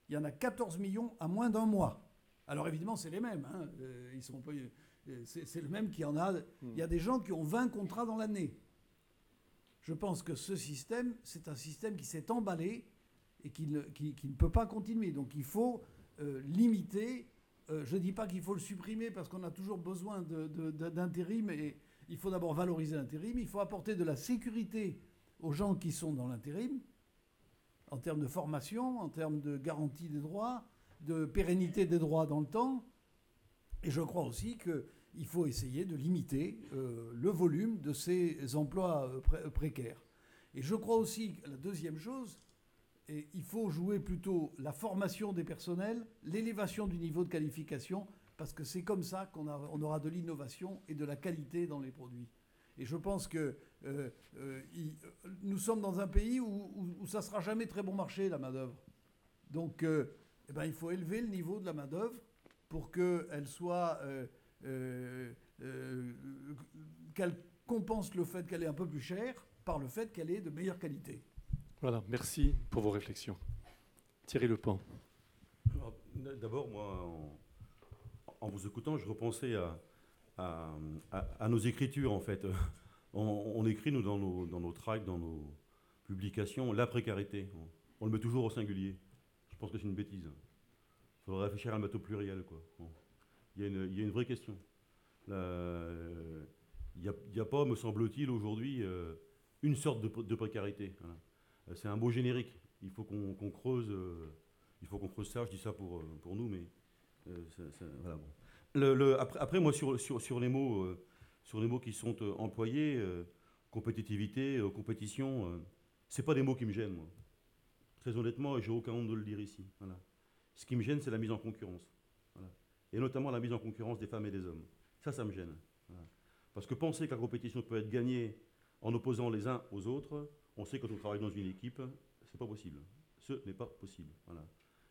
il y en a 14 millions à moins d'un mois. Alors évidemment, c'est les mêmes. hein. Euh, ils sont pas- euh, c'est le même qui en a. Il y a des gens qui ont 20 contrats dans l'année. Je pense que ce système, c'est un système qui s'est emballé et qui ne, qui- ne peut pas continuer. Donc il faut euh, limiter. euh, je ne dis pas qu'il faut le supprimer parce qu'on a toujours besoin d'intérim et il faut d'abord valoriser l'intérim. Il faut apporter de la sécurité aux gens qui sont dans l'intérim en termes de formation, en termes de garantie des droits, de pérennité des droits dans le temps. Et je crois aussi qu'il faut essayer de limiter euh, le volume de ces emplois euh, pré- précaires. Et je crois aussi que la deuxième chose, il faut jouer plutôt la formation des personnels, l'élévation du niveau de qualification, parce que c'est comme ça qu'on on aura de l'innovation et de la qualité dans les produits. Et je pense que euh, euh, il- euh, nous sommes dans un pays où, ça ne sera jamais très bon marché, la main-d'œuvre. Donc, euh, eh ben, il faut élever le niveau de la main-d'œuvre pour qu'elle soit. Euh, euh, qu'elle compense le fait qu'elle est un peu plus chère par le fait qu'elle est de meilleure qualité. Voilà, merci pour vos réflexions. Thierry Lepan. D'abord, moi, en, en vous écoutant, je repensais à, à- à- à nos écritures, en fait. On, on écrit, nous, dans nos, dans nos tracts, dans nos publications, la précarité. On, on le met toujours au singulier. Je pense que c'est une bêtise. Il faudrait réfléchir à le mettre au pluriel, quoi. Bon. Il y, a une- vraie question. Il n'y a, pas, me semble-t-il, aujourd'hui, euh, une sorte de, pr- de précarité. Euh, C'est un beau générique. Il faut qu'on creuse. euh, creuse ça. Je dis ça pour, pour nous, mais voilà, après, moi, sur, sur, sur les mots, sur les mots qui sont employés, compétitivité, compétition, euh, c'est pas des mots qui me gênent, moi. Très honnêtement, et j'ai aucun honte de le dire ici. Ce qui me gêne, c'est la mise en concurrence. Voilà. Et notamment la mise en concurrence des femmes et des hommes. Ça, ça me gêne. Parce que penser que la compétition peut être gagnée en opposant les uns aux autres, on sait que quand on travaille dans une équipe, c'est pas possible. Ce n'est pas possible. Voilà.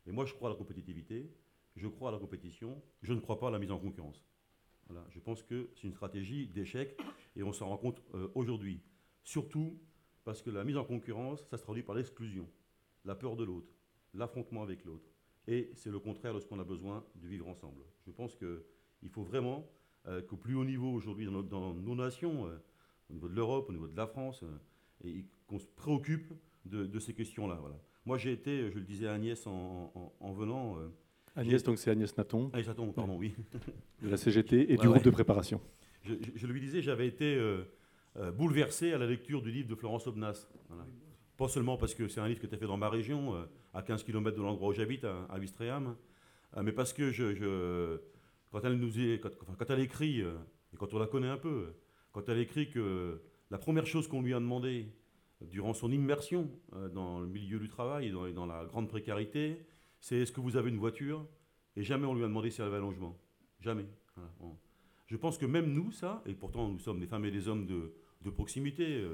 Et moi, je crois à la compétitivité, je crois à la compétition, je ne crois pas à la mise en concurrence. Voilà. Je pense que c'est une stratégie d'échec et on s'en rend compte euh, aujourd'hui. Surtout parce que la mise en concurrence, ça se traduit par l'exclusion, la peur de l'autre, l'affrontement avec l'autre. Et c'est le contraire de ce qu'on a besoin de vivre ensemble. Je pense qu'il faut vraiment euh, qu'au plus haut niveau aujourd'hui dans, nos nations, euh, au niveau de l'Europe, au niveau de la France, euh, et qu'on se préoccupe de, de ces questions-là. Voilà. Moi, j'ai été, je le disais à Agnès en, en- en venant. Agnès, donc c'est Agnès Naton. Agnès Naton, pardon, oui. De la CGT et Ouais, du groupe ouais. de préparation. Je, je- je lui disais, j'avais été euh, euh, bouleversé à la lecture du livre de Florence Obnas. Voilà. Pas seulement parce que c'est un livre qui était fait dans ma région, euh, à 15 km de l'endroit où j'habite, à, à Ouistreham, euh, mais parce que quand, elle nous quand, quand elle écrit, euh, et quand on la connaît un peu, quand elle écrit que la première chose qu'on lui a demandé durant son immersion dans le milieu du travail et dans, la grande précarité, c'est est-ce que vous avez une voiture? Et jamais on lui a demandé si elle avait un logement. Jamais. Je pense que même nous, ça, et pourtant nous sommes des femmes et des hommes de, proximité,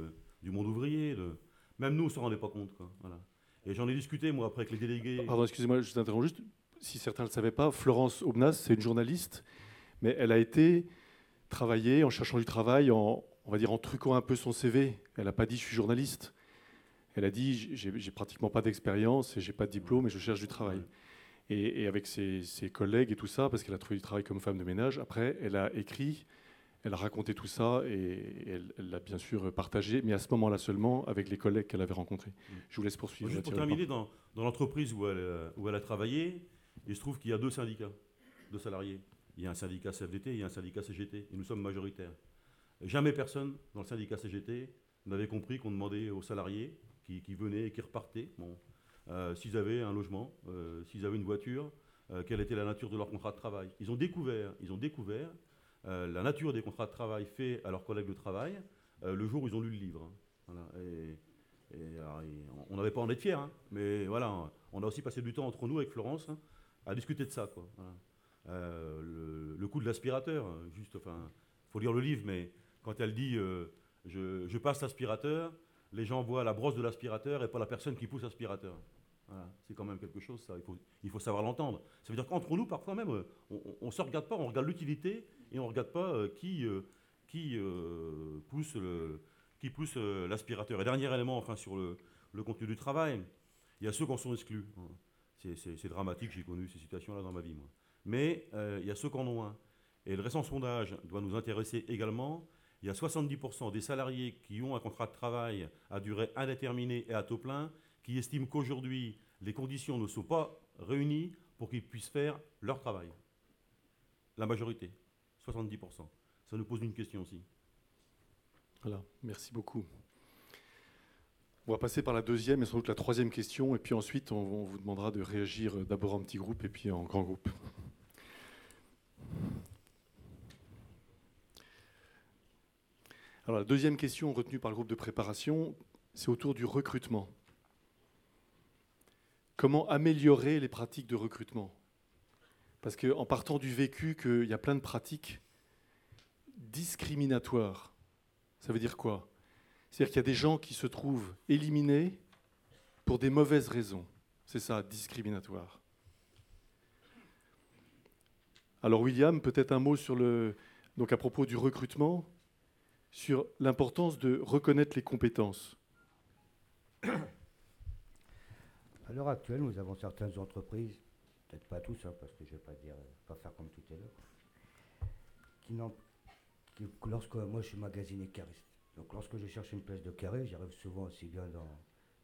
du monde ouvrier, de- même nous, on ne s'en rendait pas compte. quoi. Voilà. Et j'en ai discuté, moi, après, avec les délégués. Pardon, excusez-moi, je vous interromps juste. Si certains ne le savaient pas, Florence Obnas, c'est une journaliste, mais elle a été travailler en cherchant du travail, en, on va dire en truquant un peu son CV. Elle n'a pas dit je suis journaliste. Elle a dit j'ai j'ai pratiquement pas d'expérience et j'ai pas de diplôme et je cherche du travail. Et, et avec ses, ses collègues et tout ça, parce qu'elle a trouvé du travail comme femme de ménage, après elle a écrit, elle a raconté tout ça et elle l'a bien sûr partagé, mais à ce moment-là seulement avec les collègues qu'elle avait rencontrés. Je vous laisse poursuivre. Juste pour terminer, dans, dans l'entreprise où elle, euh, où elle a travaillé, il se trouve qu'il y a deux syndicats de salariés. Il y a un syndicat CFDT et il y a un syndicat CGT, et nous sommes majoritaires. Jamais personne dans le syndicat CGT n'avait compris qu'on demandait aux salariés qui, qui venaient et qui repartaient, bon, euh, s'ils avaient un logement, euh, s'ils avaient une voiture, euh, quelle était la nature de leur contrat de travail. Ils ont découvert, ils ont découvert la nature des contrats de travail faits à leurs collègues de travail euh, le jour où ils ont lu le livre. Voilà. Et, on n'avait pas en être fiers, hein, mais voilà, on a aussi passé du temps entre nous avec Florence hein, à discuter de ça. Euh, le, coup de l'aspirateur, hein, juste, enfin, faut lire le livre, mais quand elle dit euh, je, je passe l'aspirateur, les gens voient la brosse de l'aspirateur et pas la personne qui pousse l'aspirateur. C'est quand même quelque chose, ça. Il faut, il faut savoir l'entendre. Ça veut dire qu'entre nous, parfois même, euh, on ne se regarde pas, on regarde l'utilité et on ne regarde pas euh, qui, euh, qui pousse qui pousse l'aspirateur. Et dernier élément, enfin, sur le, le contenu du travail, il y a ceux qui en sont exclus. hein. C'est- dramatique, j'ai connu ces situations-là dans ma vie. Mais il y a ceux qui en ont un. Et le récent sondage doit nous intéresser également. Il y a 70% des salariés qui ont un contrat de travail à durée indéterminée et à taux plein qui estiment qu'aujourd'hui, les conditions ne sont pas réunies pour qu'ils puissent faire leur travail. La majorité, 70%. Ça nous pose une question aussi. Voilà, merci beaucoup. On va passer par la deuxième et sans doute la troisième question, et puis ensuite on, vous demandera de réagir d'abord en petit groupe et puis en grand groupe. Alors la deuxième question retenue par le groupe de préparation, c'est autour du recrutement. Comment améliorer les pratiques de recrutement Parce qu'en partant du vécu qu'il y a plein de pratiques discriminatoires, ça veut dire quoi? C'est-à-dire qu'il y a des gens qui se trouvent éliminés pour des mauvaises raisons. C'est ça, discriminatoire. Alors William, peut-être un mot sur le, donc à propos du recrutement, sur l'importance de reconnaître les compétences. À l'heure actuelle, nous avons certaines entreprises, peut-être pas tous, hein, parce que je ne vais pas dire, pas faire comme tout à l'heure, qui qui- que lorsque moi je suis magasinier cariste, donc lorsque je cherche une place de carré, j'arrive souvent aussi bien dans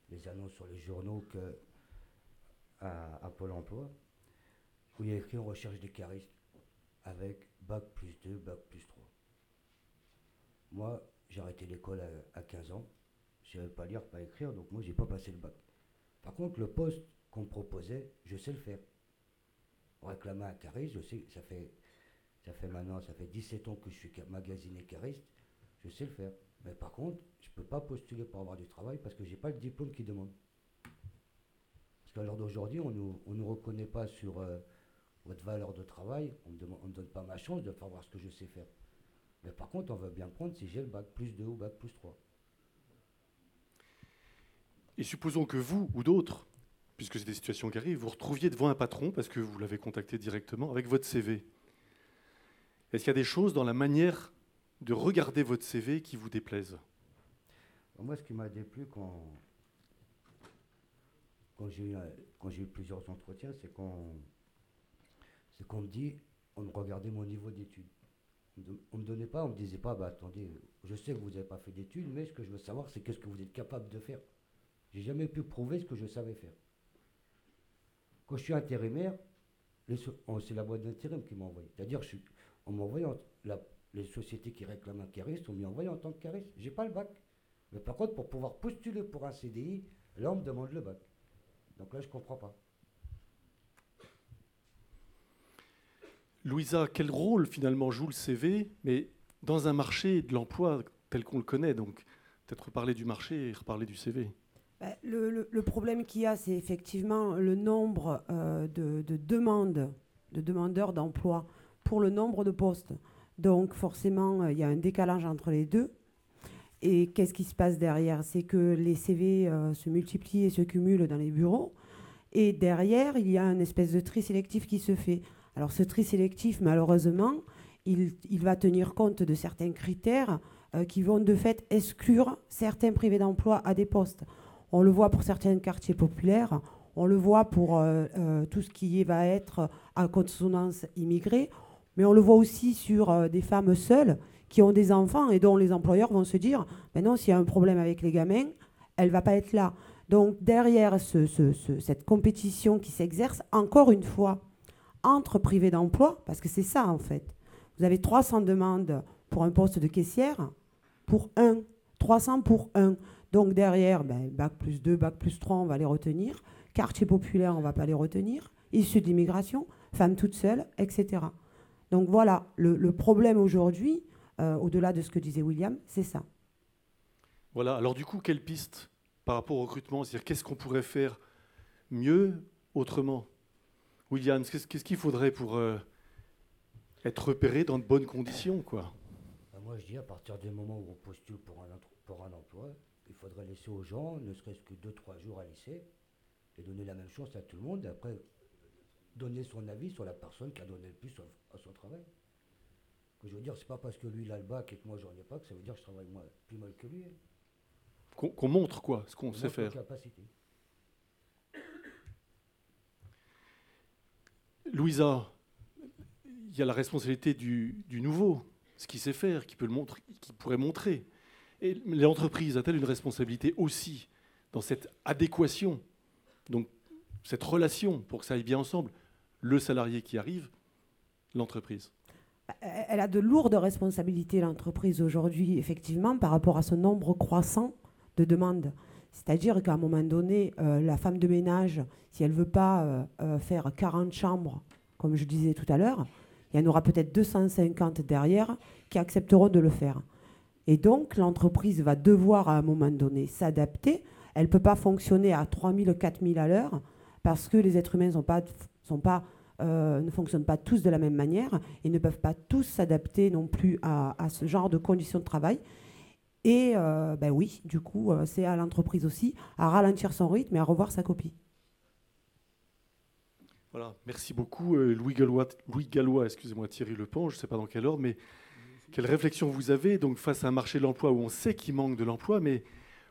les annonces sur les journaux que à, à Pôle Emploi, où il y a écrit on recherche des caristes avec bac plus 2, bac plus 3. Moi, j'ai arrêté l'école à, à 15 ans, je savais pas lire, pas écrire, donc moi j'ai pas passé le bac. Par contre, le poste qu'on proposait, je sais le faire. On réclamait un cariste, je sais, ça fait, ça fait maintenant, ça fait 17 ans que je suis magasinier cariste, je sais le faire. Mais par contre, je ne peux pas postuler pour avoir du travail parce que je n'ai pas le diplôme qu'ils demandent. Parce qu'à l'heure d'aujourd'hui, on ne nous reconnaît pas sur euh, votre valeur de travail, on ne me donne pas ma chance de faire voir ce que je sais faire. Mais par contre, on veut bien prendre si j'ai le bac plus 2 ou bac plus 3. Et supposons que vous ou d'autres, puisque c'est des situations qui arrivent, vous retrouviez devant un patron parce que vous l'avez contacté directement avec votre CV. Est-ce qu'il y a des choses dans la manière de regarder votre CV qui vous déplaisent? Moi, ce qui m'a déplu quand, j'ai eu, plusieurs entretiens, c'est qu'on me dit, on me regardait mon niveau d'études. On On me donnait pas, on me disait pas, bah attendez, je sais que vous n'avez pas fait d'études, mais ce que je veux savoir, c'est qu'est-ce que vous êtes capable de faire. J'ai jamais pu prouver ce que je savais faire. Quand je suis intérimaire, oh, c'est la boîte d'intérim qui m'a envoyé. C'est-à-dire, on m'a les sociétés qui réclament un cariste, on m'y a envoyé en tant que cariste. J'ai pas le bac. Mais par contre, pour pouvoir postuler pour un CDI, là, on me demande le bac. Donc là, je comprends pas. Louisa, quel rôle finalement joue le CV, mais dans un marché de l'emploi tel qu'on le connaît? Donc peut-être reparler du marché et reparler du CV. Ben, Le, problème qu'il y a, c'est effectivement le nombre euh, de, de demandes, de demandeurs d'emploi pour le nombre de postes. Donc forcément, euh, il y a un décalage entre les deux. Et qu'est-ce qui se passe derrière? C'est que les CV euh, se multiplient et se cumulent dans les bureaux. Et derrière, il y a une espèce de tri sélectif qui se fait. Alors ce tri sélectif, malheureusement, il, va tenir compte de certains critères qui vont de fait exclure certains privés d'emploi à des postes. On le voit pour certains quartiers populaires, on le voit pour euh, euh, tout ce qui va être à consonance immigrée, mais on le voit aussi sur euh, des femmes seules qui ont des enfants et dont les employeurs vont se dire, ben non, s'il y a un problème avec les gamins, elle va pas être là. Donc derrière ce- ce- ce- cette compétition qui s'exerce, encore une fois, entre privés d'emploi, parce que c'est ça en fait. Vous avez 300 demandes pour un poste de caissière, pour un, 300 pour un. Donc derrière, ben, bac plus 2, bac plus 3, on va les retenir. Quartier populaire, on ne va pas les retenir. issues de l'immigration, femmes toutes seules, etc. Donc voilà, le, le problème aujourd'hui, euh, au-delà de ce que disait William, c'est ça. Voilà, alors du coup, quelle piste par rapport au recrutement? C'est-à-dire, qu'est-ce qu'on pourrait faire mieux, autrement? William, qu'est-ce qu'il faudrait pour euh, être repéré dans de bonnes conditions quoi? Bah, moi, je dis à partir du moment où on postule pour un, entre- pour un emploi, il faudrait laisser aux gens, ne serait-ce que 2-3 jours à laisser, et donner la même chance à tout le monde, et après donner son avis sur la personne qui a donné le plus à, son travail. Que je veux dire, c'est pas parce que lui il a le bac et que moi j'en ai pas que ça veut dire que je travaille moins- plus mal que lui. hein. Qu'on montre quoi, ce qu'on On sait faire. capacités. Louisa, il y a la responsabilité du, du nouveau, ce qu'il sait faire, qui, peut le montrer, qui pourrait montrer. Et l'entreprise a-t-elle une responsabilité aussi dans cette adéquation, donc cette relation pour que ça aille bien ensemble Le salarié qui arrive, l'entreprise? Elle a de lourdes responsabilités, l'entreprise, aujourd'hui, effectivement, par rapport à ce nombre croissant de demandes. C'est-à-dire qu'à un moment donné, euh, la femme de ménage, si elle ne veut pas euh, euh, faire 40 chambres, comme je disais tout à l'heure, il y en aura peut-être 250 derrière qui accepteront de le faire. Et donc, l'entreprise va devoir, à un moment donné, s'adapter. Elle ne peut pas fonctionner à 3000, 4000 à l'heure parce que les êtres humains euh, ne fonctionnent pas tous de la même manière et ne peuvent pas tous s'adapter non plus à, ce genre de conditions de travail. Et euh, ben oui, du coup, euh, c'est à l'entreprise aussi à ralentir son rythme et à revoir sa copie. Voilà, merci beaucoup Louis Gallois, Louis Gallois excusez-moi Thierry Lepan, je ne sais pas dans quel ordre, mais quelle réflexion vous avez donc face à un marché de l'emploi où on sait qu'il manque de l'emploi, mais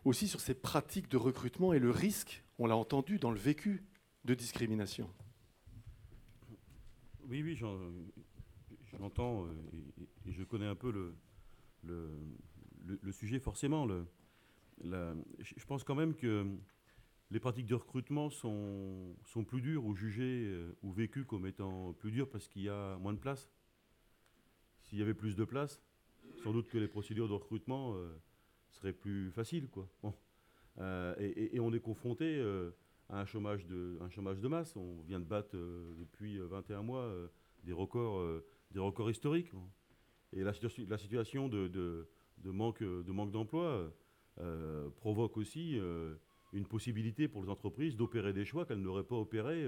aussi sur ces pratiques de recrutement et le risque, on l'a entendu dans le vécu, de discrimination? Oui, oui, j'en- j'entends euh, et, je connais un peu le, sujet forcément. Je pense quand même que les pratiques de recrutement sont, sont plus dures ou jugées euh, ou vécues comme étant plus dures parce qu'il y a moins de place. S'il y avait plus de place, sans doute que les procédures de recrutement euh, seraient plus faciles. Quoi. Bon. Euh, et, on est confronté euh, à un chômage, de, un chômage de masse. On vient de battre depuis euh, 21 mois des, records, des records historiques. Et la, situa- la situation de, de- de manque, de manque d'emploi provoque aussi une possibilité pour les entreprises d'opérer des choix qu'elles n'auraient pas opérés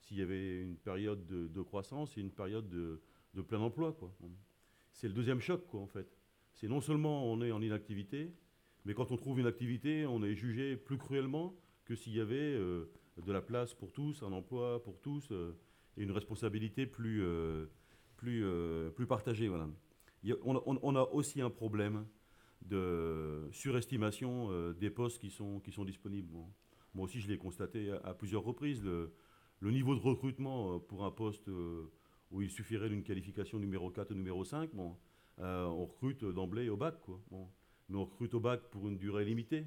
s'il y avait une période de, croissance et une période de, plein emploi. quoi. C'est le deuxième choc, quoi, en fait. C'est non seulement on est en inactivité, mais quand on trouve une activité, on est jugé plus cruellement que s'il y avait euh, de la place pour tous, un emploi pour tous, euh, et une responsabilité plus, euh, plus, plus partagée. On, a, aussi un problème de surestimation des postes qui sont, qui sont disponibles. Moi aussi, je l'ai constaté à, plusieurs reprises. Le, niveau de recrutement pour un poste où il suffirait d'une qualification numéro 4 ou numéro 5, bon, euh, on recrute d'emblée au bac. Quoi. Bon. Mais on recrute au bac pour une durée limitée.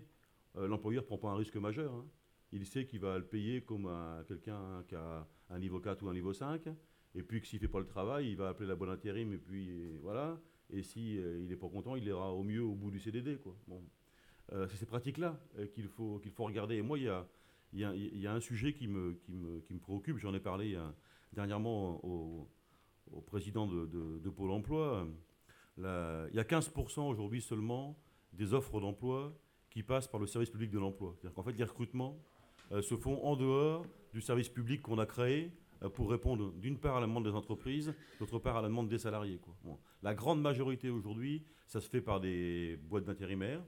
Euh, L'employeur ne prend pas un risque majeur. hein. Il sait qu'il va le payer comme un- quelqu'un qui a un niveau 4 ou un niveau 5. Et puis que s'il ne fait pas le travail, il va appeler la bonne intérim et puis voilà. Et si euh, il n'est pas content, il ira au mieux au bout du CDD. Quoi. Bon. Euh, c'est ces pratiques-là euh, qu'il faut, qu'il faut regarder. Et moi, il y a, il y a- il y a un sujet qui me, qui me, qui me préoccupe. J'en ai parlé euh, dernièrement au, président de, Pôle emploi. Il y a 15% aujourd'hui seulement des offres d'emploi qui passent par le service public de l'emploi. C'est-à-dire fait, les recrutements euh, se font en dehors du service public qu'on a créé euh, pour répondre d'une part à la demande des entreprises, d'autre part à la demande des salariés. La grande majorité aujourd'hui, ça se fait par des boîtes d'intérimaires.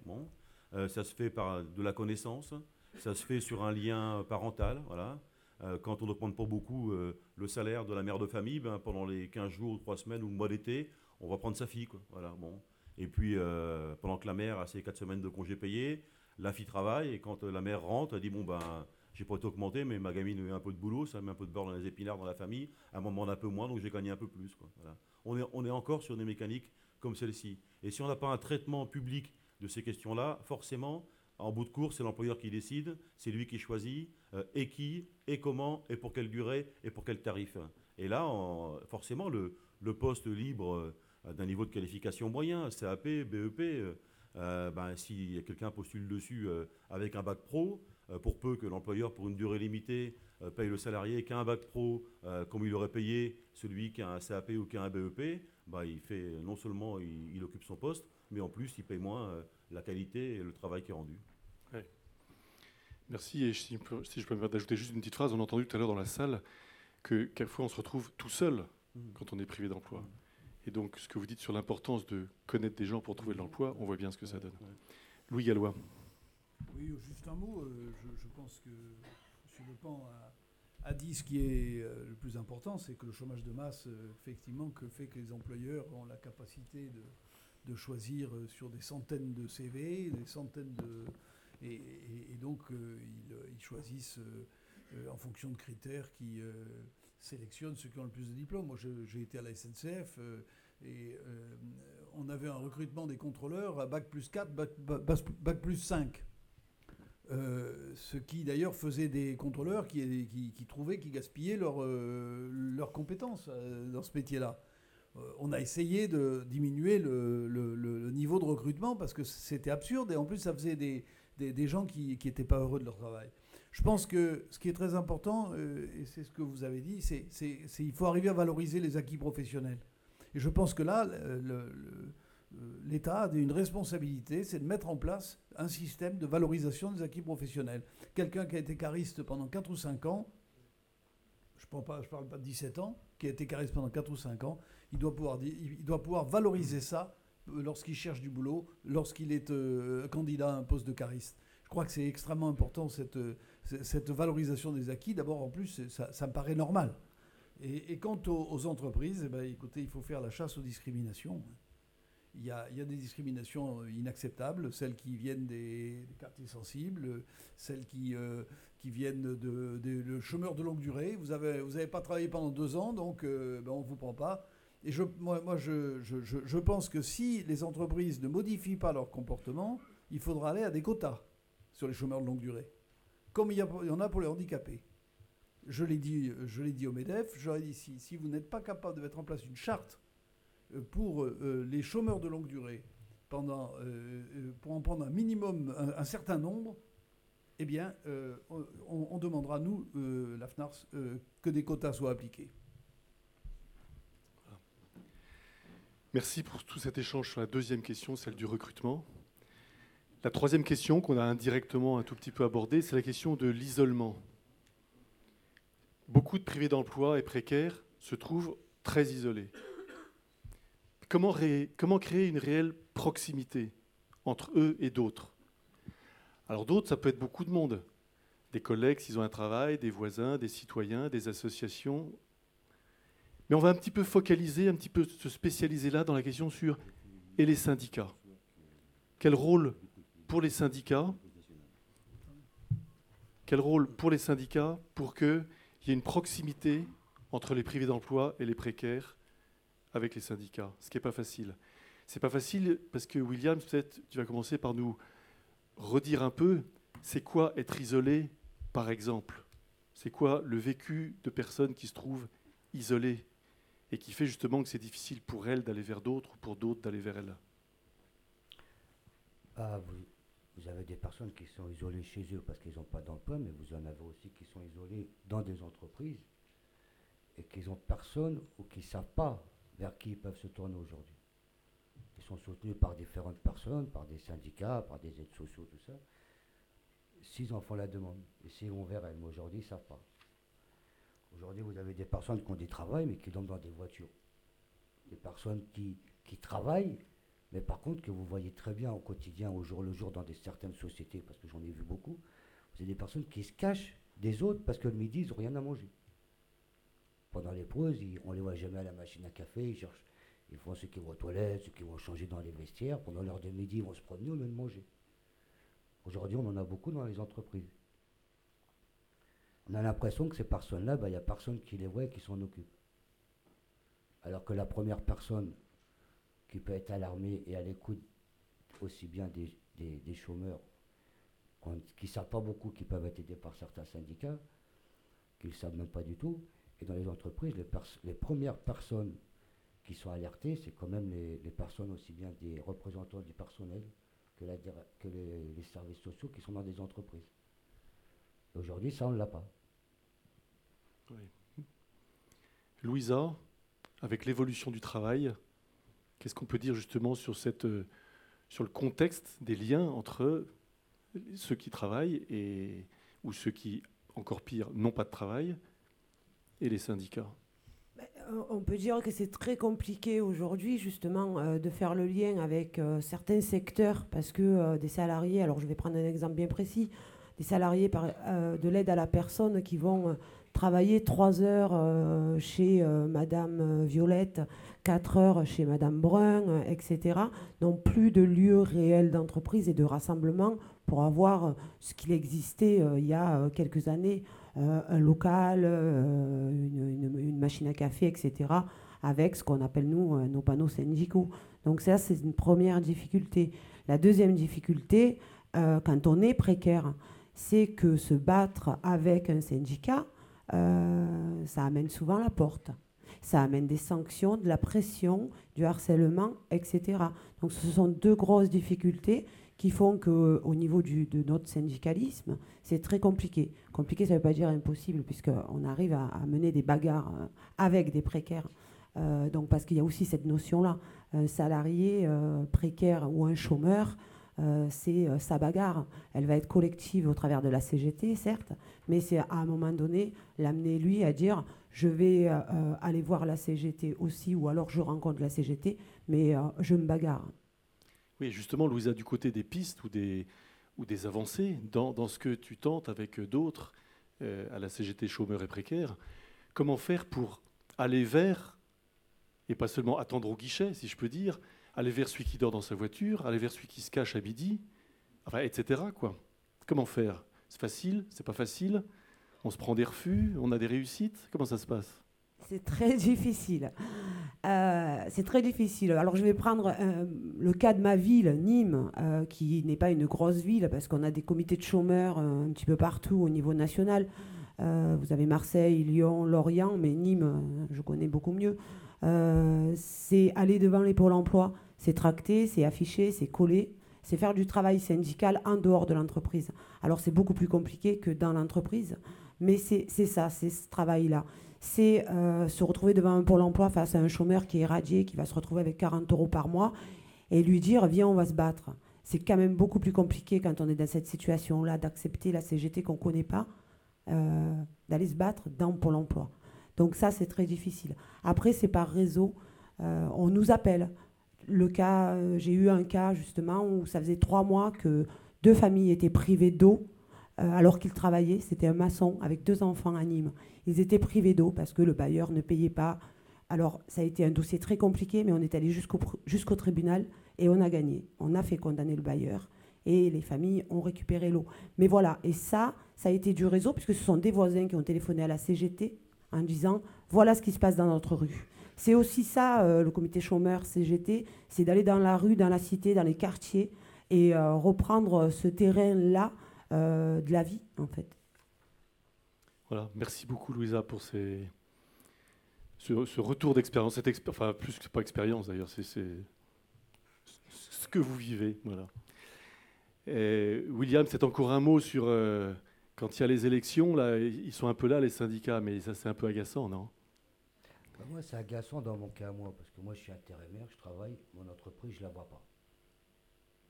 Euh, ça se fait par de la connaissance, ça se fait sur un lien parental. Voilà. Euh, quand on n'augmente pas beaucoup euh, le salaire de la mère de famille, ben, pendant les 15 jours ou 3 semaines ou le mois d'été, on va prendre sa fille. Voilà, bon. Et puis, euh, pendant que la mère a ses 4 semaines de congés payés, la fille travaille et quand la mère rentre, elle dit Bon, ben, j'ai pas été augmenté, mais ma gamine a eu un peu de boulot, ça met un peu de beurre dans les épinards dans la famille. À un moment, on a un peu moins, donc j'ai gagné un peu plus. Voilà. On, est, on est encore sur des mécaniques comme celle-ci. Et si on n'a pas un traitement public de ces questions-là, forcément, en bout de course, c'est l'employeur qui décide, c'est lui qui choisit, et qui, et comment, et pour quelle durée, et pour quel tarif. Et là, en- forcément, le, poste libre euh, d'un niveau de qualification moyen, CAP, BEP, euh, euh, ben, si quelqu'un postule dessus euh, avec un bac pro, euh, pour peu que l'employeur, pour une durée limitée, euh, paye le salarié qui a bac pro euh, comme il aurait payé celui qui a un CAP ou qui a un BEP, bah, il fait non seulement il, il occupe son poste, mais en plus il paye moins euh, la qualité et le travail qui est rendu. Merci. Et si, je peux- si je peux me permettre d'ajouter juste une petite phrase, on a entendu tout à l'heure dans la salle que quelquefois on se retrouve tout seul quand on est privé d'emploi. Et donc, ce que vous dites sur l'importance de connaître des gens pour trouver de l'emploi, on voit bien ce que ça donne. Louis Gallois. Oui, juste un mot. euh, je, je pense que M. Lepan a, a dit ce qui est euh, le plus important, c'est que le chômage de masse, euh, effectivement, que fait que les employeurs ont la capacité de, de choisir sur des centaines de CV, des centaines de... Et, donc, euh, ils, euh, ils choisissent euh, en fonction de critères qui sélectionnent ceux qui ont le plus de diplômes. Moi, j'ai été à la SNCF et on avait un recrutement des contrôleurs à bac plus 4, bac, plus 5. Euh, ce qui d'ailleurs faisait des contrôleurs qui, qui, qui trouvaient qu'ils gaspillaient leurs compétences dans ce métier-là. On a essayé de diminuer le niveau de recrutement parce que c'était absurde et en plus ça faisait des, des, gens qui n'étaient pas heureux de leur travail. Je pense que ce qui est très important, euh, et c'est ce que vous avez dit, c'est qu'il faut arriver à valoriser les acquis professionnels. Et je pense que là, l'État a une responsabilité, c'est de mettre en place un système de valorisation des acquis professionnels. Quelqu'un qui a été cariste pendant 4 ou 5 ans, je ne parle, pas de 17 ans, qui a été cariste pendant 4 ou 5 ans, il doit pouvoir, valoriser ça lorsqu'il cherche du boulot, lorsqu'il est euh, candidat à un poste de cariste. Je crois que c'est extrêmement important cette, euh, cette valorisation des acquis. D'abord, en plus, ça, me paraît normal. Et, quant aux, entreprises, eh ben, écoutez, il faut faire la chasse aux discriminations. Il y, a, il y a des discriminations euh, inacceptables, celles qui viennent des, quartiers sensibles, celles qui, qui viennent de, de, de chômeurs de longue durée. Vous n'avez vous avez pas travaillé pendant deux ans, donc ben, on ne vous prend pas. Et je, moi, je, je, pense que si les entreprises ne modifient pas leur comportement, il faudra aller à des quotas sur les chômeurs de longue durée, comme il y, en a pour les handicapés. Je l'ai dit, dit au MEDEF, j'aurais dit si, si vous n'êtes pas capable de mettre en place une charte euh, pour euh, les chômeurs de longue durée, pendant, euh, euh, pour en prendre un minimum, un, certain nombre, eh bien, euh, on, demandera, nous, euh, la FNARS, euh, que des quotas soient appliqués. Merci pour tout cet échange sur la deuxième question, celle du recrutement. La troisième question qu'on a indirectement un tout petit peu abordée, c'est la question de l'isolement. Beaucoup de privés d'emploi et précaires se trouvent très isolés. Comment, ré- comment créer une réelle proximité entre eux et d'autres? Alors d'autres, ça peut être beaucoup de monde. Des collègues s'ils ont un travail, des voisins, des citoyens, des associations. Mais on va un petit peu focaliser, un petit peu se spécialiser là dans la question sur et les syndicats. Quel rôle pour les syndicats Quel rôle pour les syndicats pour qu'il y ait une proximité entre les privés d'emploi et les précaires avec les syndicats Ce qui n'est pas facile. C'est pas facile parce que William, peut-être tu vas commencer par nous redire un peu c'est quoi être isolé, par exemple? C'est quoi le vécu de personnes qui se trouvent isolées? Et qui fait justement que c'est difficile pour elles d'aller vers d'autres ou pour d'autres d'aller vers elles Ah, vous, vous avez des personnes qui sont isolées chez eux parce qu'ils n'ont pas d'emploi, mais vous en avez aussi qui sont isolés dans des entreprises et qui n'ont personne ou qui ne savent pas vers qui ils peuvent se tourner aujourd'hui. Ils sont soutenus par différentes personnes, par des syndicats, par des aides sociaux, tout ça. S'ils en font la demande, et s'ils vont vers elles, mais aujourd'hui, ils ne savent pas. Aujourd'hui, vous avez des personnes qui ont des travails, mais qui dorment dans des voitures. Des personnes qui, qui travaillent, mais par contre que vous voyez très bien au quotidien, au jour le jour, dans certaines sociétés, parce que j'en ai vu beaucoup, vous avez des personnes qui se cachent des autres parce que le midi, ils n'ont rien à manger. Pendant les pauses, ils- on les voit jamais à la machine à café, ils cherchent, ils font ceux qui vont aux toilettes, ceux qui vont changer dans les vestiaires. Pendant l'heure de midi, ils vont se promener au lieu de manger. Aujourd'hui, on en a beaucoup dans les entreprises. On a l'impression que ces personnes-là, ben, il n'y a personne qui les voit et qui s'en occupe. Alors que la première personne qui peut être alarmée et à l'écoute aussi bien des, chômeurs qui ne savent pas beaucoup, qui peuvent être aidés par certains syndicats, qui ne savent même pas du tout. Et dans les entreprises, les, premières personnes qui sont alertées, c'est quand même les, personnes aussi bien des représentants du personnel que, les services sociaux qui sont dans des entreprises. Aujourd'hui, ça, on ne l'a pas. Louisa, avec l'évolution du travail, qu'est-ce qu'on peut dire justement sur, cette, euh, sur le contexte des liens entre ceux qui travaillent et, ou ceux qui, encore pire, n'ont pas de travail et les syndicats? Euh, On peut dire que c'est très compliqué aujourd'hui justement euh, de faire le lien avec euh, certains secteurs parce que euh, des salariés, alors je vais prendre un exemple bien précis, des salariés euh, de l'aide à la personne qui vont euh, travailler trois heures euh, chez Madame Violette, quatre heures chez Madame Brun, etc., n'ont plus de lieu réel d'entreprise et de rassemblement pour avoir ce qu'il existait il y a quelques années, un local, une, une- machine à café, etc., avec ce qu'on appelle nous nos panneaux syndicaux. Donc ça, c'est une première difficulté. La deuxième difficulté, quand on est précaire, c'est que se battre avec un syndicat, euh, ça amène souvent la porte. Ça amène des sanctions, de la pression, du harcèlement, etc. Donc ce sont deux grosses difficultés qui font qu'au niveau du- de notre syndicalisme, c'est très compliqué. Compliqué, ça ne veut pas dire impossible, puisqu'on arrive à, mener des bagarres euh, avec des précaires. Euh, donc parce qu'il y a aussi cette notion-là. Salarié euh, précaire ou un chômeur, euh, c'est euh, sa bagarre. Elle va être collective au travers de la CGT, certes, mais c'est à un moment donné l'amener lui à dire je vais euh, aller voir la CGT aussi, ou alors je rencontre la CGT, mais je me bagarre. Oui, justement, Louisa, du côté des pistes ou des, ou des avancées, dans, dans ce que tu tentes avec d'autres à la CGT chômeurs et précaires, comment faire pour aller vers, et pas seulement attendre au guichet, si je peux dire, aller vers celui qui dort dans sa voiture, aller vers celui qui se cache à midi, etc. Quoi. Comment faire? C'est facile C'est pas facile On se prend des refus On a des réussites Comment ça se passe? C'est très difficile. Euh, c'est très difficile. Alors je vais prendre euh, le cas de ma ville, Nîmes, euh, qui n'est pas une grosse ville parce qu'on a des comités de chômeurs un petit peu partout au niveau national. Vous avez Marseille, Lyon, Lorient, mais Nîmes, je connais beaucoup mieux. C'est aller devant les pôles emploi, c'est tracter, c'est afficher, c'est coller, c'est faire du travail syndical en dehors de l'entreprise. Alors c'est beaucoup plus compliqué que dans l'entreprise, mais c'est c'est ça, c'est ce travail-là. C'est euh, se retrouver devant un pôle emploi face à un chômeur qui est radié, qui va se retrouver avec 40 euros par mois, et lui dire viens, on va se battre. C'est quand même beaucoup plus compliqué quand on est dans cette situation-là d'accepter la CGT qu'on ne connaît pas, euh, d'aller se battre dans Pôle emploi. Donc ça, c'est très difficile. Après, c'est par réseau. Euh, on nous appelle. Euh, j'ai eu un cas justement où ça faisait trois mois que deux familles étaient privées d'eau euh, alors qu'ils travaillaient. C'était un maçon avec deux enfants à Nîmes. Ils étaient privés d'eau parce que le bailleur ne payait pas. Alors, ça a été un dossier très compliqué, mais on est allé jusqu'au tribunal et on a gagné. On a fait condamner le bailleur et les familles ont récupéré l'eau. Mais voilà, et ça, ça a été du réseau, puisque ce sont des voisins qui ont téléphoné à la CGT en disant voilà ce qui se passe dans notre rue. C'est aussi ça, euh, le comité chômeur CGT, c'est d'aller dans la rue, dans la cité, dans les quartiers et euh, reprendre ce terrain-là euh, de la vie, en fait. Voilà, merci beaucoup Louisa pour ce, retour d'expérience, enfin plus que pas expérience d'ailleurs, c'est ce que vous vivez. Voilà. William, c'est encore un mot sur quand il y a les élections, là, ils sont un peu là les syndicats, mais ça c'est un peu agaçant, non? Bah, moi, c'est agaçant dans mon cas, moi, parce que moi, je suis intérimaire, je travaille, mon entreprise, je la vois pas.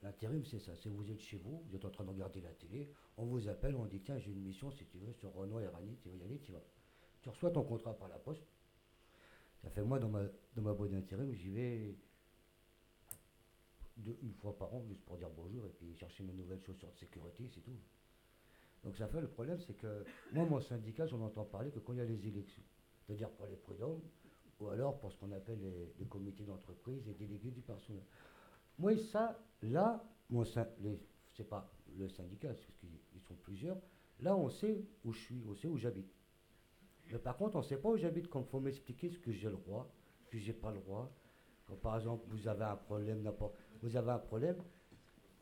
L'intérim, c'est ça. C'est vous êtes chez vous, vous êtes en train de regarder la télé, on vous appelle, on dit tiens, j'ai une mission, si tu veux, sur Renault et Rani, tu veux y aller, tu vas. Tu reçois ton contrat par la poste. Ça fait moi, dans ma, dans ma boîte d'intérim, j'y vais une fois par an, juste pour dire bonjour et puis chercher mes nouvelles chaussures de sécurité, c'est tout. Donc ça fait le problème, c'est que moi, mon syndicat, j'en entends parler que quand il y a les élections. C'est-à-dire pour les prud'hommes, ou alors pour ce qu'on appelle les, comités d'entreprise et délégués du personnel. Moi, ça, là, mon c'est pas le syndicat, parce qu'ils ils sont plusieurs. Là, on sait où je suis, on sait où j'habite. Mais par contre, on ne sait pas où j'habite, quand il faut m'expliquer ce que j'ai le droit, ce que j'ai pas le droit. Quand par exemple, vous avez un problème, n'importe, vous avez un problème.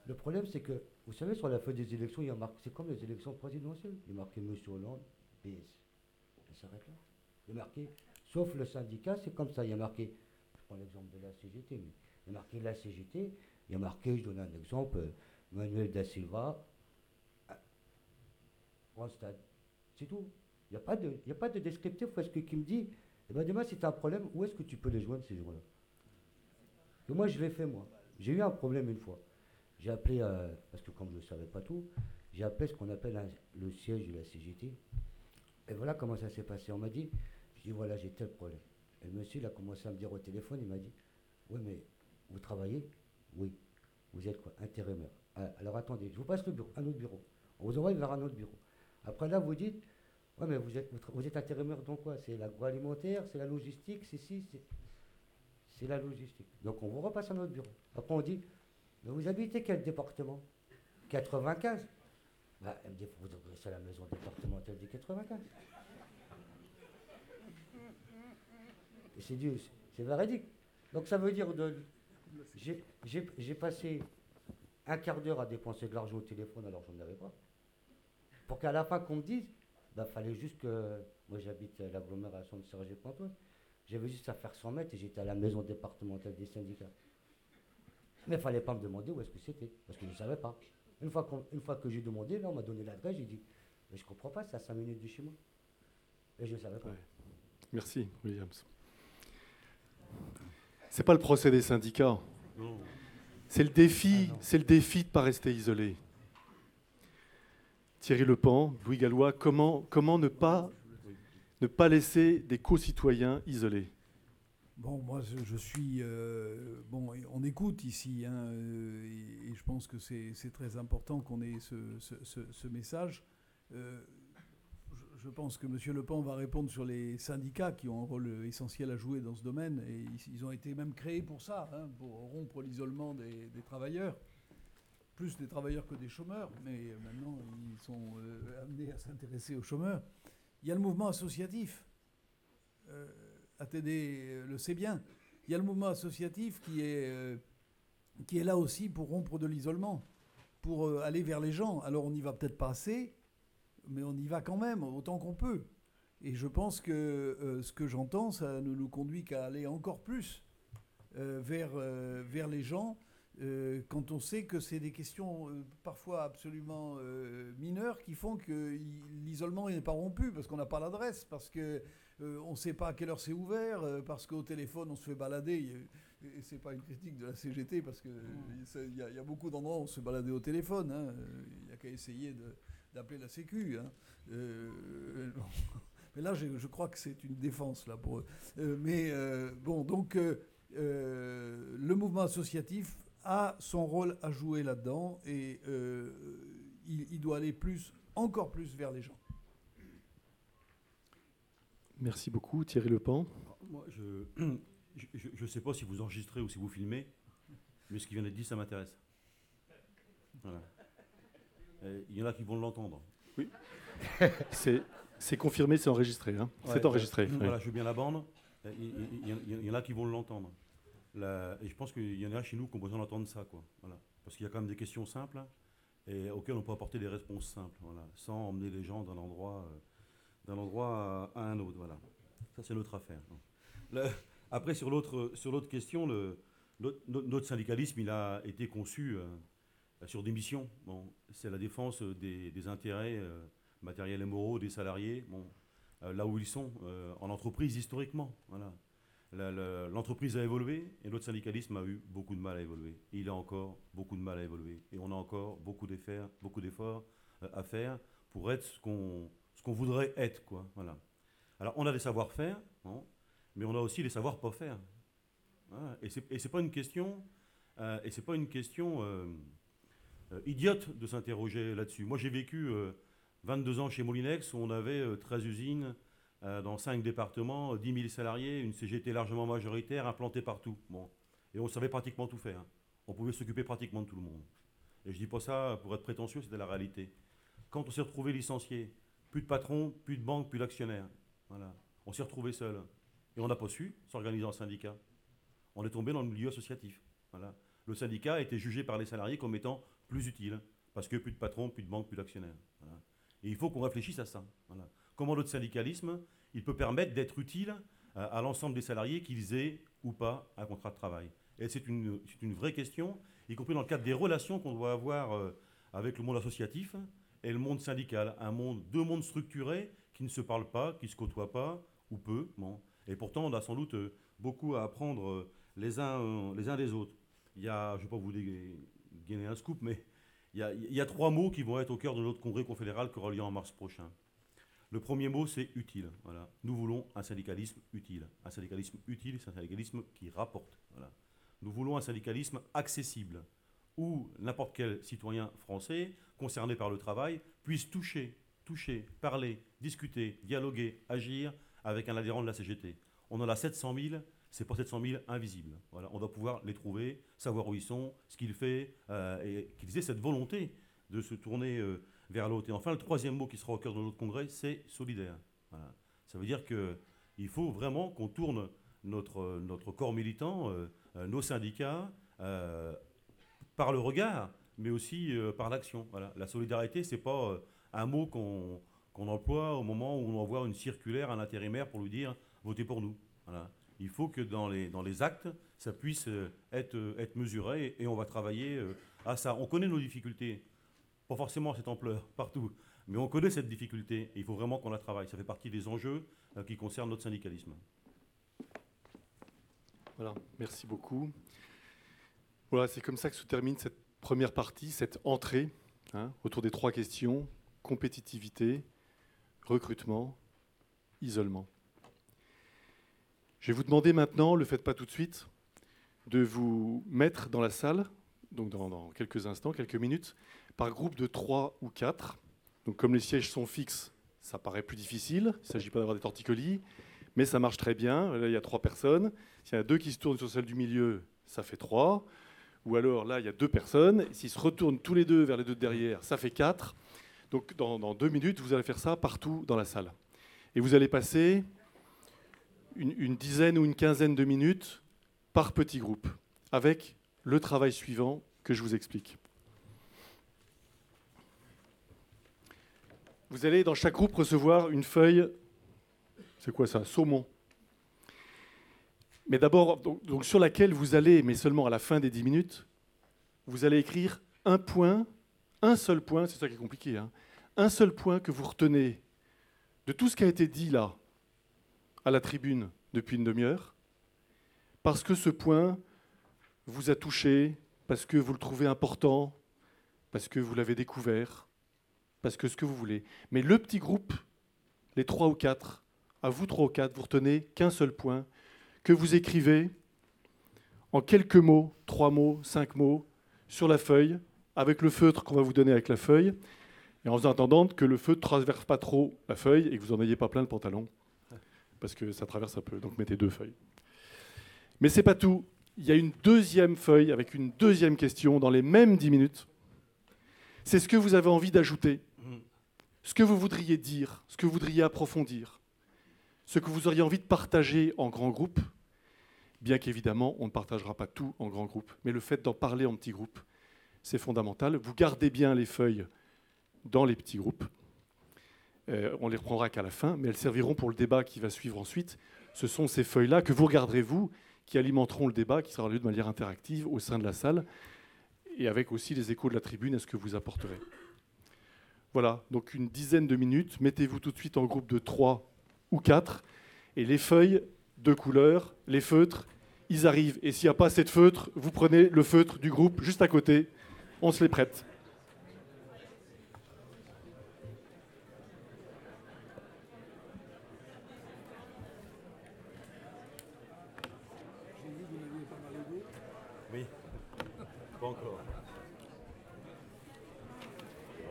Le problème, c'est que, vous savez, sur la feuille des élections, il y a marqué, c'est comme les élections présidentielles. Il y a marqué M. Hollande, PS. Ça s'arrête là. Il y a marqué, sauf le syndicat, c'est comme ça. Il y a marqué, je prends l'exemple de la CGT, mais il y a marqué la CGT, il y a marqué, je donne un exemple, euh, Manuel da Silva, Randstad. C'est tout. Il n'y a, pas de- pas de descriptif parce que qui me dit, eh ben demain, si tu as un problème, où est-ce que tu peux les joindre ces jours-là moi, je l'ai fait, moi. J'ai eu un problème une fois. J'ai appelé, euh, parce que comme je ne savais pas tout, j'ai appelé ce qu'on appelle le siège de la CGT. Et voilà comment ça s'est passé. On m'a dit, je dis voilà, j'ai tel problème. Et le monsieur, il a commencé à me dire au téléphone, il m'a dit, oui, mais vous travaillez? Oui. Vous êtes quoi? Intérimaire. Ah, alors attendez, je vous passe le bureau, un autre bureau. On vous envoie vers un autre bureau. Après là, vous dites, ouais, mais vous êtes, vous, êtes intérimaire dans quoi? C'est l'agroalimentaire, c'est la logistique, c'est si, c'est. C'est la logistique. Donc on vous repasse à notre bureau. Après on dit, mais vous habitez quel département? 95 Elle me dit, vous adressez à la maison départementale du 95. Et c'est du, c'est véridique. Donc ça veut dire de, j'ai- passé un quart d'heure à dépenser de l'argent au téléphone alors j'en avais pas. Pour qu'à la fin qu'on me dise, bah fallait juste que, moi j'habite l'agglomération de Sergi-Pontoise, j'avais juste à faire 100 mètres et j'étais à la maison départementale des syndicats. Mais il fallait pas me demander où est-ce que c'était, parce que je ne savais pas. Une fois, une fois que j'ai demandé, là on m'a donné l'adresse, j'ai dit, mais je comprends pas, c'est à 5 minutes de chez moi. Et je ne savais pas. Merci, Williams. C'est pas le procès des syndicats. Non. C'est le défi, c'est le défi de ne pas rester isolé. Thierry Lepan, Louis Gallois, comment, comment ne, pas, ne pas laisser des co-citoyens isolés? Bon, moi, je, suis. euh, bon, on écoute ici, hein, et, je pense que c'est très important qu'on ait ce, ce- message. Euh, je, pense que M. Le Pen va répondre sur les syndicats qui ont un rôle essentiel à jouer dans ce domaine, et ils, ont été même créés pour ça, hein, pour rompre l'isolement des, travailleurs. Plus des travailleurs que des chômeurs, mais maintenant ils sont euh, amenés à s'intéresser aux chômeurs. Il y a le mouvement associatif. ATD euh, le sait bien. Il y a le mouvement associatif qui est, euh, qui est là aussi pour rompre de l'isolement, pour euh, aller vers les gens. Alors on n'y va peut-être pas assez, mais on y va quand même, autant qu'on peut. Et je pense que ce que j'entends, ça ne nous conduit qu'à aller encore plus vers, vers les gens, quand on sait que c'est des questions parfois absolument mineures qui font que l'isolement n'est pas rompu, parce qu'on n'a pas l'adresse, parce que euh, on ne sait pas à quelle heure c'est ouvert, euh, parce qu'au téléphone on se fait balader. A- Et c'est pas une critique de la CGT, parce qu'il y, a- il y a beaucoup d'endroits où on se fait balader au téléphone. hein. Il n'y a qu'à essayer d'appeler la Sécu. hein. Euh. Mais là, je, je crois que c'est une défense là pour eux. Mais bon, donc le mouvement associatif a son rôle à jouer là-dedans et il, il doit aller plus, encore plus vers les gens. Merci beaucoup, Thierry Lepan. Moi, je ne sais pas si vous enregistrez ou si vous filmez, mais ce qui vient d'être dit, ça m'intéresse. Voilà. Et Il y en a qui vont l'entendre. Oui. C'est c'est confirmé, c'est enregistré. hein. Ouais, c'est enregistré. euh, oui. Voilà, je veux bien la bande. Euh, Il, il- il y en- a qui vont l'entendre. Et je pense qu'il y en a chez nous qui ont besoin d'entendre ça. Quoi. Voilà. Parce qu'il y a quand même des questions simples et auxquelles on peut apporter des réponses simples. Voilà, sans emmener les gens d'un endroit, euh, d'un endroit à, un autre. Voilà. Ça, c'est notre affaire. Le- après, sur l'autre, sur l'autre question, notre, syndicalisme, il a été conçu euh, sur des missions. Bon, c'est la défense des, intérêts euh, matériels et moraux des salariés. Bon, euh, là où ils sont, en entreprise historiquement. Voilà. L'entreprise a évolué et notre syndicalisme a eu beaucoup de mal à évoluer. Il a encore beaucoup de mal à évoluer. Et on a encore beaucoup d'efforts, beaucoup d'efforts à faire pour être ce qu'on ce qu'on voudrait être. Quoi. Voilà. Alors on a des savoir-faire, mais on a aussi des savoir pas faire. Et c'est et c'est pas une question, euh, et c'est pas une question euh, euh, idiote de s'interroger là-dessus. Moi j'ai vécu euh, 22 ans chez Molinex où on avait euh, 13 usines euh, dans 5 départements, 10 000 salariés, une CGT largement majoritaire implantée partout. Bon. Et on savait pratiquement tout faire. On pouvait s'occuper pratiquement de tout le monde. Et je dis pas ça pour être prétentieux, c'était la réalité. Quand on s'est retrouvé licencié, plus de patron, plus de banque, plus d'actionnaires. Voilà. On s'est retrouvé seul. Et on n'a pas su s'organiser en syndicat. On est tombé dans le milieu associatif. Voilà. Le syndicat a été jugé par les salariés comme étant plus utile. Parce que plus de patron, plus de banque, plus d'actionnaires. Voilà. Et il faut qu'on réfléchisse à ça. Voilà. Comment notre syndicalisme, il peut permettre d'être utile à, l'ensemble des salariés, qu'ils aient ou pas un contrat de travail? Et c'est une, une vraie question, y compris dans le cadre des relations qu'on doit avoir euh, avec le monde associatif et le monde syndical. Un monde, deux mondes structurés qui ne se parlent pas, qui se côtoient pas, ou peu. Bon. Et pourtant, on a sans doute euh, beaucoup à apprendre euh, les uns, euh, les uns des autres. Il y a, je ne vais pas vous dégainer un scoop, mais il y, a, il y a trois mots qui vont être au cœur de notre congrès confédéral qui aura lieu en mars prochain. Le premier mot, c'est utile. Voilà. Nous voulons un syndicalisme utile. Un syndicalisme utile, c'est un syndicalisme qui rapporte. Voilà. Nous voulons un syndicalisme accessible, où n'importe quel citoyen français concerné par le travail puisse toucher, toucher, parler, discuter, dialoguer, agir avec un adhérent de la CGT. On en a 700 000, c'est pour 700 000 invisibles. On doit pouvoir les trouver, savoir où ils sont, ce qu'ils font, euh, et qu'ils aient cette volonté de se tourner euh, vers l'autre. Et enfin, le troisième mot qui sera au cœur de notre congrès, c'est solidaire. Ça veut dire qu'il faut vraiment qu'on tourne notre, notre corps militant, euh, euh, nos syndicats, euh, par le regard, mais aussi euh, par l'action. La solidarité, c'est pas euh, un mot qu'on emploie au moment où on envoie une circulaire à l'intérimaire pour lui dire votez pour nous. Voilà. Il faut que dans les, actes, ça puisse euh, être, mesuré et, on va travailler à ça. On connaît nos difficultés, pas forcément à cette ampleur partout, mais on connaît cette difficulté et il faut vraiment qu'on la travaille. Ça fait partie des enjeux qui concernent notre syndicalisme. Voilà, merci beaucoup. Voilà, c'est comme ça que se termine cette première partie, cette entrée hein, autour des trois questions compétitivité, recrutement, isolement. Je vais vous demander maintenant, le faites pas tout de suite, de vous mettre dans la salle, donc dans, dans quelques instants, quelques minutes, par groupe de trois ou quatre. Donc comme les sièges sont fixes, ça paraît plus difficile, il ne s'agit pas d'avoir des torticolis, mais ça marche très bien. Là, il y a trois personnes. S'il y en a deux qui se tournent sur celle du milieu, ça fait trois. Ou alors là, il y a deux personnes. S'ils se retournent tous les deux vers les deux de derrière, ça fait quatre. Donc dans, dans deux minutes, vous allez faire ça partout dans la salle. Et vous allez passer une, une dizaine ou une quinzaine de minutes par petit groupe, avec le travail suivant que je vous explique. Vous allez dans chaque groupe recevoir une feuille, c'est quoi ça? Saumon. Mais d'abord, donc, sur laquelle vous allez, mais seulement à la fin des 10 minutes, vous allez écrire un point, un seul point, c'est ça qui est compliqué, hein, un seul point que vous retenez de tout ce qui a été dit là, à la tribune, depuis une demi-heure, parce que ce point vous a touché, parce que vous le trouvez important, parce que vous l'avez découvert, parce que ce que vous voulez. Mais le petit groupe, les trois ou quatre, à vous trois ou quatre, vous retenez qu'un seul point, que vous écrivez en quelques mots, trois mots, cinq mots, sur la feuille, avec le feutre qu'on va vous donner avec la feuille, et en vous attendant que le feutre ne traverse pas trop la feuille et que vous n'en ayez pas plein le pantalon, parce que ça traverse un peu, donc mettez deux feuilles. Mais c'est pas tout. Il y a une deuxième feuille avec une deuxième question dans les mêmes dix minutes. C'est ce que vous avez envie d'ajouter, ce que vous voudriez dire, ce que vous voudriez approfondir, ce que vous auriez envie de partager en grand groupe, bien qu'évidemment on ne partagera pas tout en grand groupe, mais le fait d'en parler en petit groupe, c'est fondamental. Vous gardez bien les feuilles dans les petits groupes. Euh, on les reprendra qu'à la fin, mais elles serviront pour le débat qui va suivre ensuite. Ce sont ces feuilles-là que vous regarderez, vous, qui alimenteront le débat, qui sera lieu de manière interactive au sein de la salle, et avec aussi les échos de la tribune à ce que vous apporterez. Voilà, donc une dizaine de minutes. Mettez-vous tout de suite en groupe de 3 ou 4, et les feuilles de couleur, les feutres, ils arrivent. Et s'il n'y a pas assez de feutres, vous prenez le feutre du groupe juste à côté, on se les prête. J'ai vu que vous n'aviez pas mal aidé. Oui, pas encore. Pas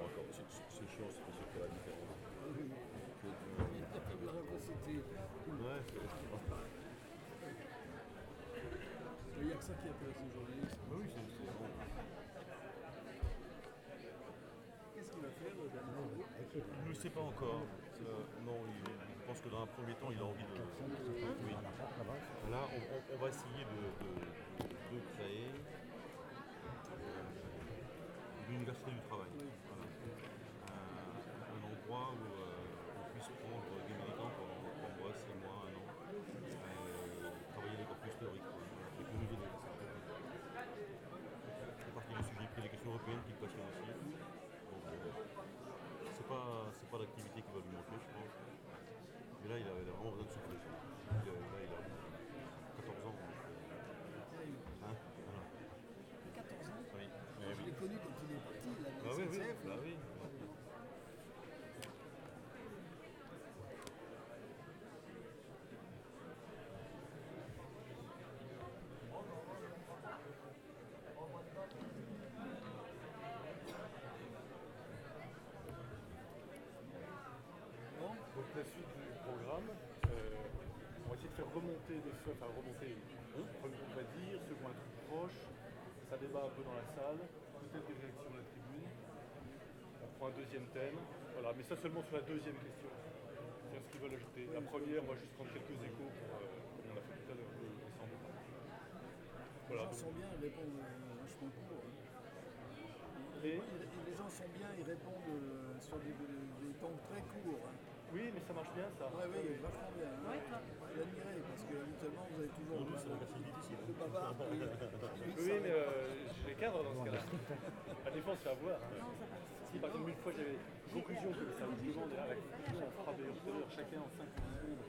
encore. C'est- c'est- C'est chiant, c'est parce que la différence. La rapacité. Ouais, c'est- Il n'y a que ça qui intéresse les journalistes. Oui, c'est c'est bon. Qu'est-ce qu'il va faire euh, Bernard Arnault Je ne sais pas encore. Euh, non, il- je pense que dans un premier temps, il a envie de. Oui. Là, on, on- on va essayer de, de- de créer euh, l'université du travail. Voilà. Un, un endroit où euh, on puisse prendre des militants pendant trois mois, six mois, un an, euh, travailler les corpus théoriques. Voilà, et puis nous aider à ça. C'est partie du sujet, puis les questions européennes qui me passionnent aussi. Donc, euh, on donne souffler. Là, il a 14 ans. Hein Voilà. 14 ans Oui. Moi, Je l'ai connu quand il est petit, là, dans Bah la oui, oui, SNCF, bah là. oui. Donc la suite du programme, euh, on va essayer de faire remonter les feux, enfin remonter, on va dire, ont un truc proche, ça débat un peu dans la salle, peut-être des réactions de la tribune. On prend un deuxième thème, voilà, mais ça seulement sur la deuxième question. C'est ce qu'ils veulent ajouter. La première, on va juste prendre quelques échos, pour, euh, comme on a fait tout à l'heure, le descendre. Les Voilà, gens donc- sont bien, ils répondent euh, vachement court. hein. Et- les gens sont bien, ils répondent euh, sur des temps très courts. hein. Oui, mais ça marche bien ça. Ouais, oui, vachement bien. Hein. Faut l'admirer parce que habituellement vous avez toujours le, le bavard qui, qui Oui, mais euh, je les cadre dans ce cas-là. La défense, c'est à voir. hein. Si par exemple, une fois j'avais une conclusion que ça me demande à la conclusion, on tout à l'heure chacun en 5 secondes.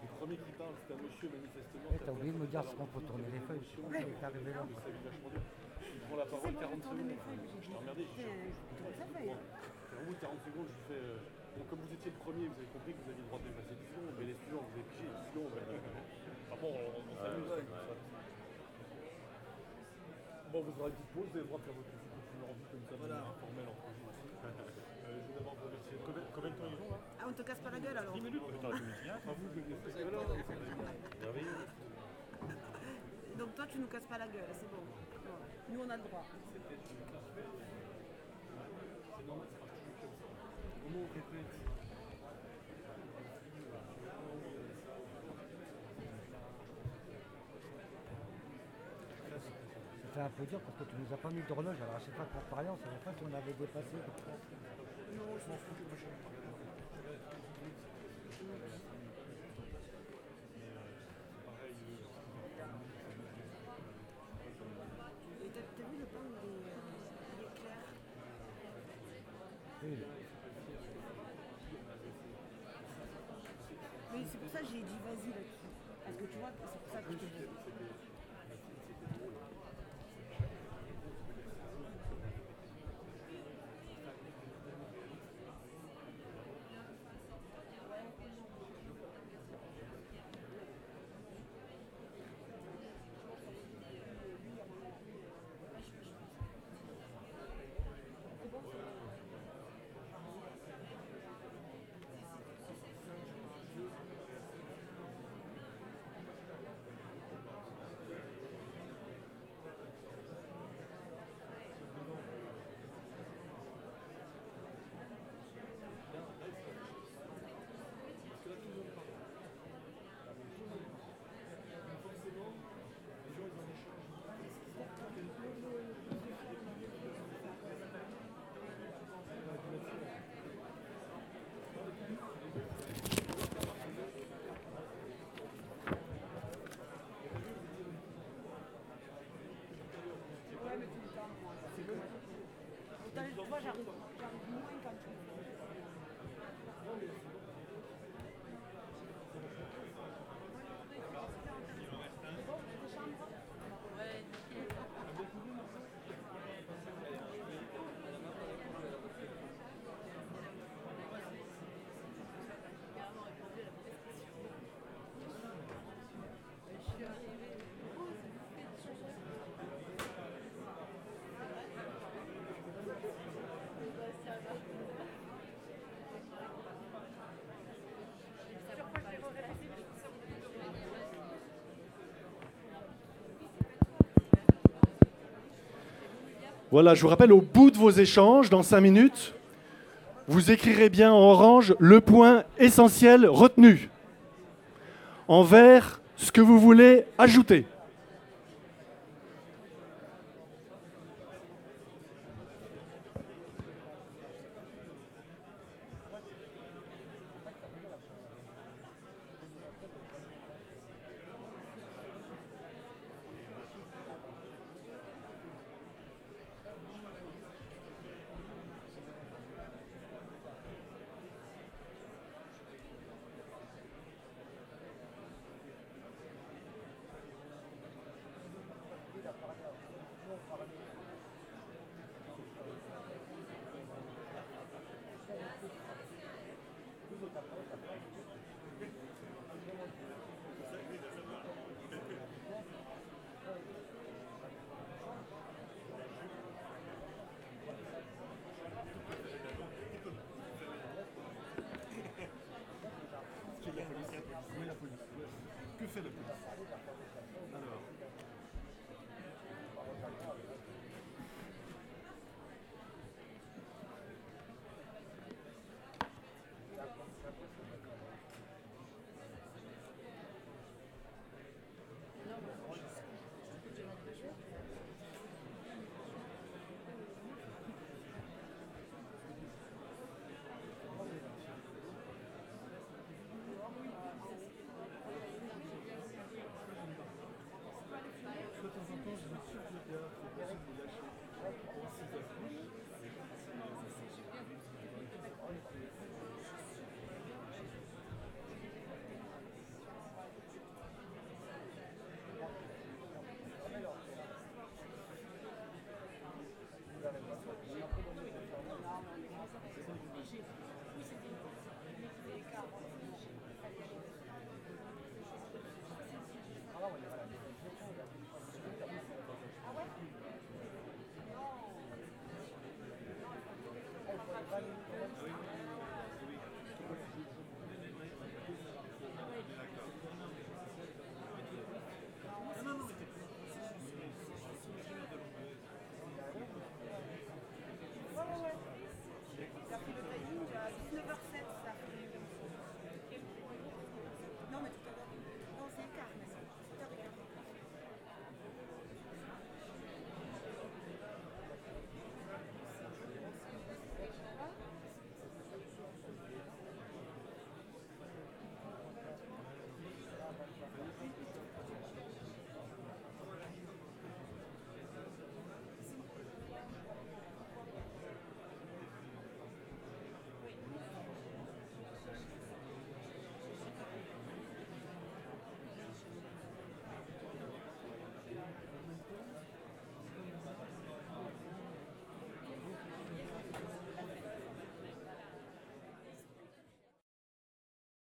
Le premier qui parle, c'est un monsieur manifestement. Eh, t'as oublié de me dire ce qu'on peut tourner les feuilles. Ouais. T'es arrivé là. Ça lui vachement dur. Il prend la parole 40 secondes. Je t'ai emmerdé. Je Bon, au bout de 40 secondes, je lui fais. euh, bon, comme vous étiez le premier, vous avez compris que vous aviez le droit de dépasser second, mais les suivants, vous avez pigé. Sinon, ah bon, on, on s'amuse. Bon, vous aurez une petite pause, vous avez le droit de faire votre petite conférence comme ça, voilà. informel entre vous. Euh, je vous d'abord vous remercier. Combien, combien de temps ils ont là? Ah, on te casse pas la gueule alors 10 minutes Putain, tu me dis, hein, vous, vous Alors, merveilleux. Donc toi, tu nous casses pas la gueule, c'est bon. Nous, on a le droit. C'était un peu dur parce que tu nous as pas mis d'horloge. Alors, je sais pas pour parler, on savait pas si on avait dépassé. Et t'as t'as vu le pan, il est, euh, il est clair. Oui. Mais c'est pour ça que j'ai dit vas-y là-dessus. Parce que tu vois, c'est pour ça que je te dis. Moi, j'arrive Voilà, je vous rappelle, au bout de vos échanges, dans 5 minutes, vous écrirez bien en orange le point essentiel retenu. En vert, ce que vous voulez ajouter.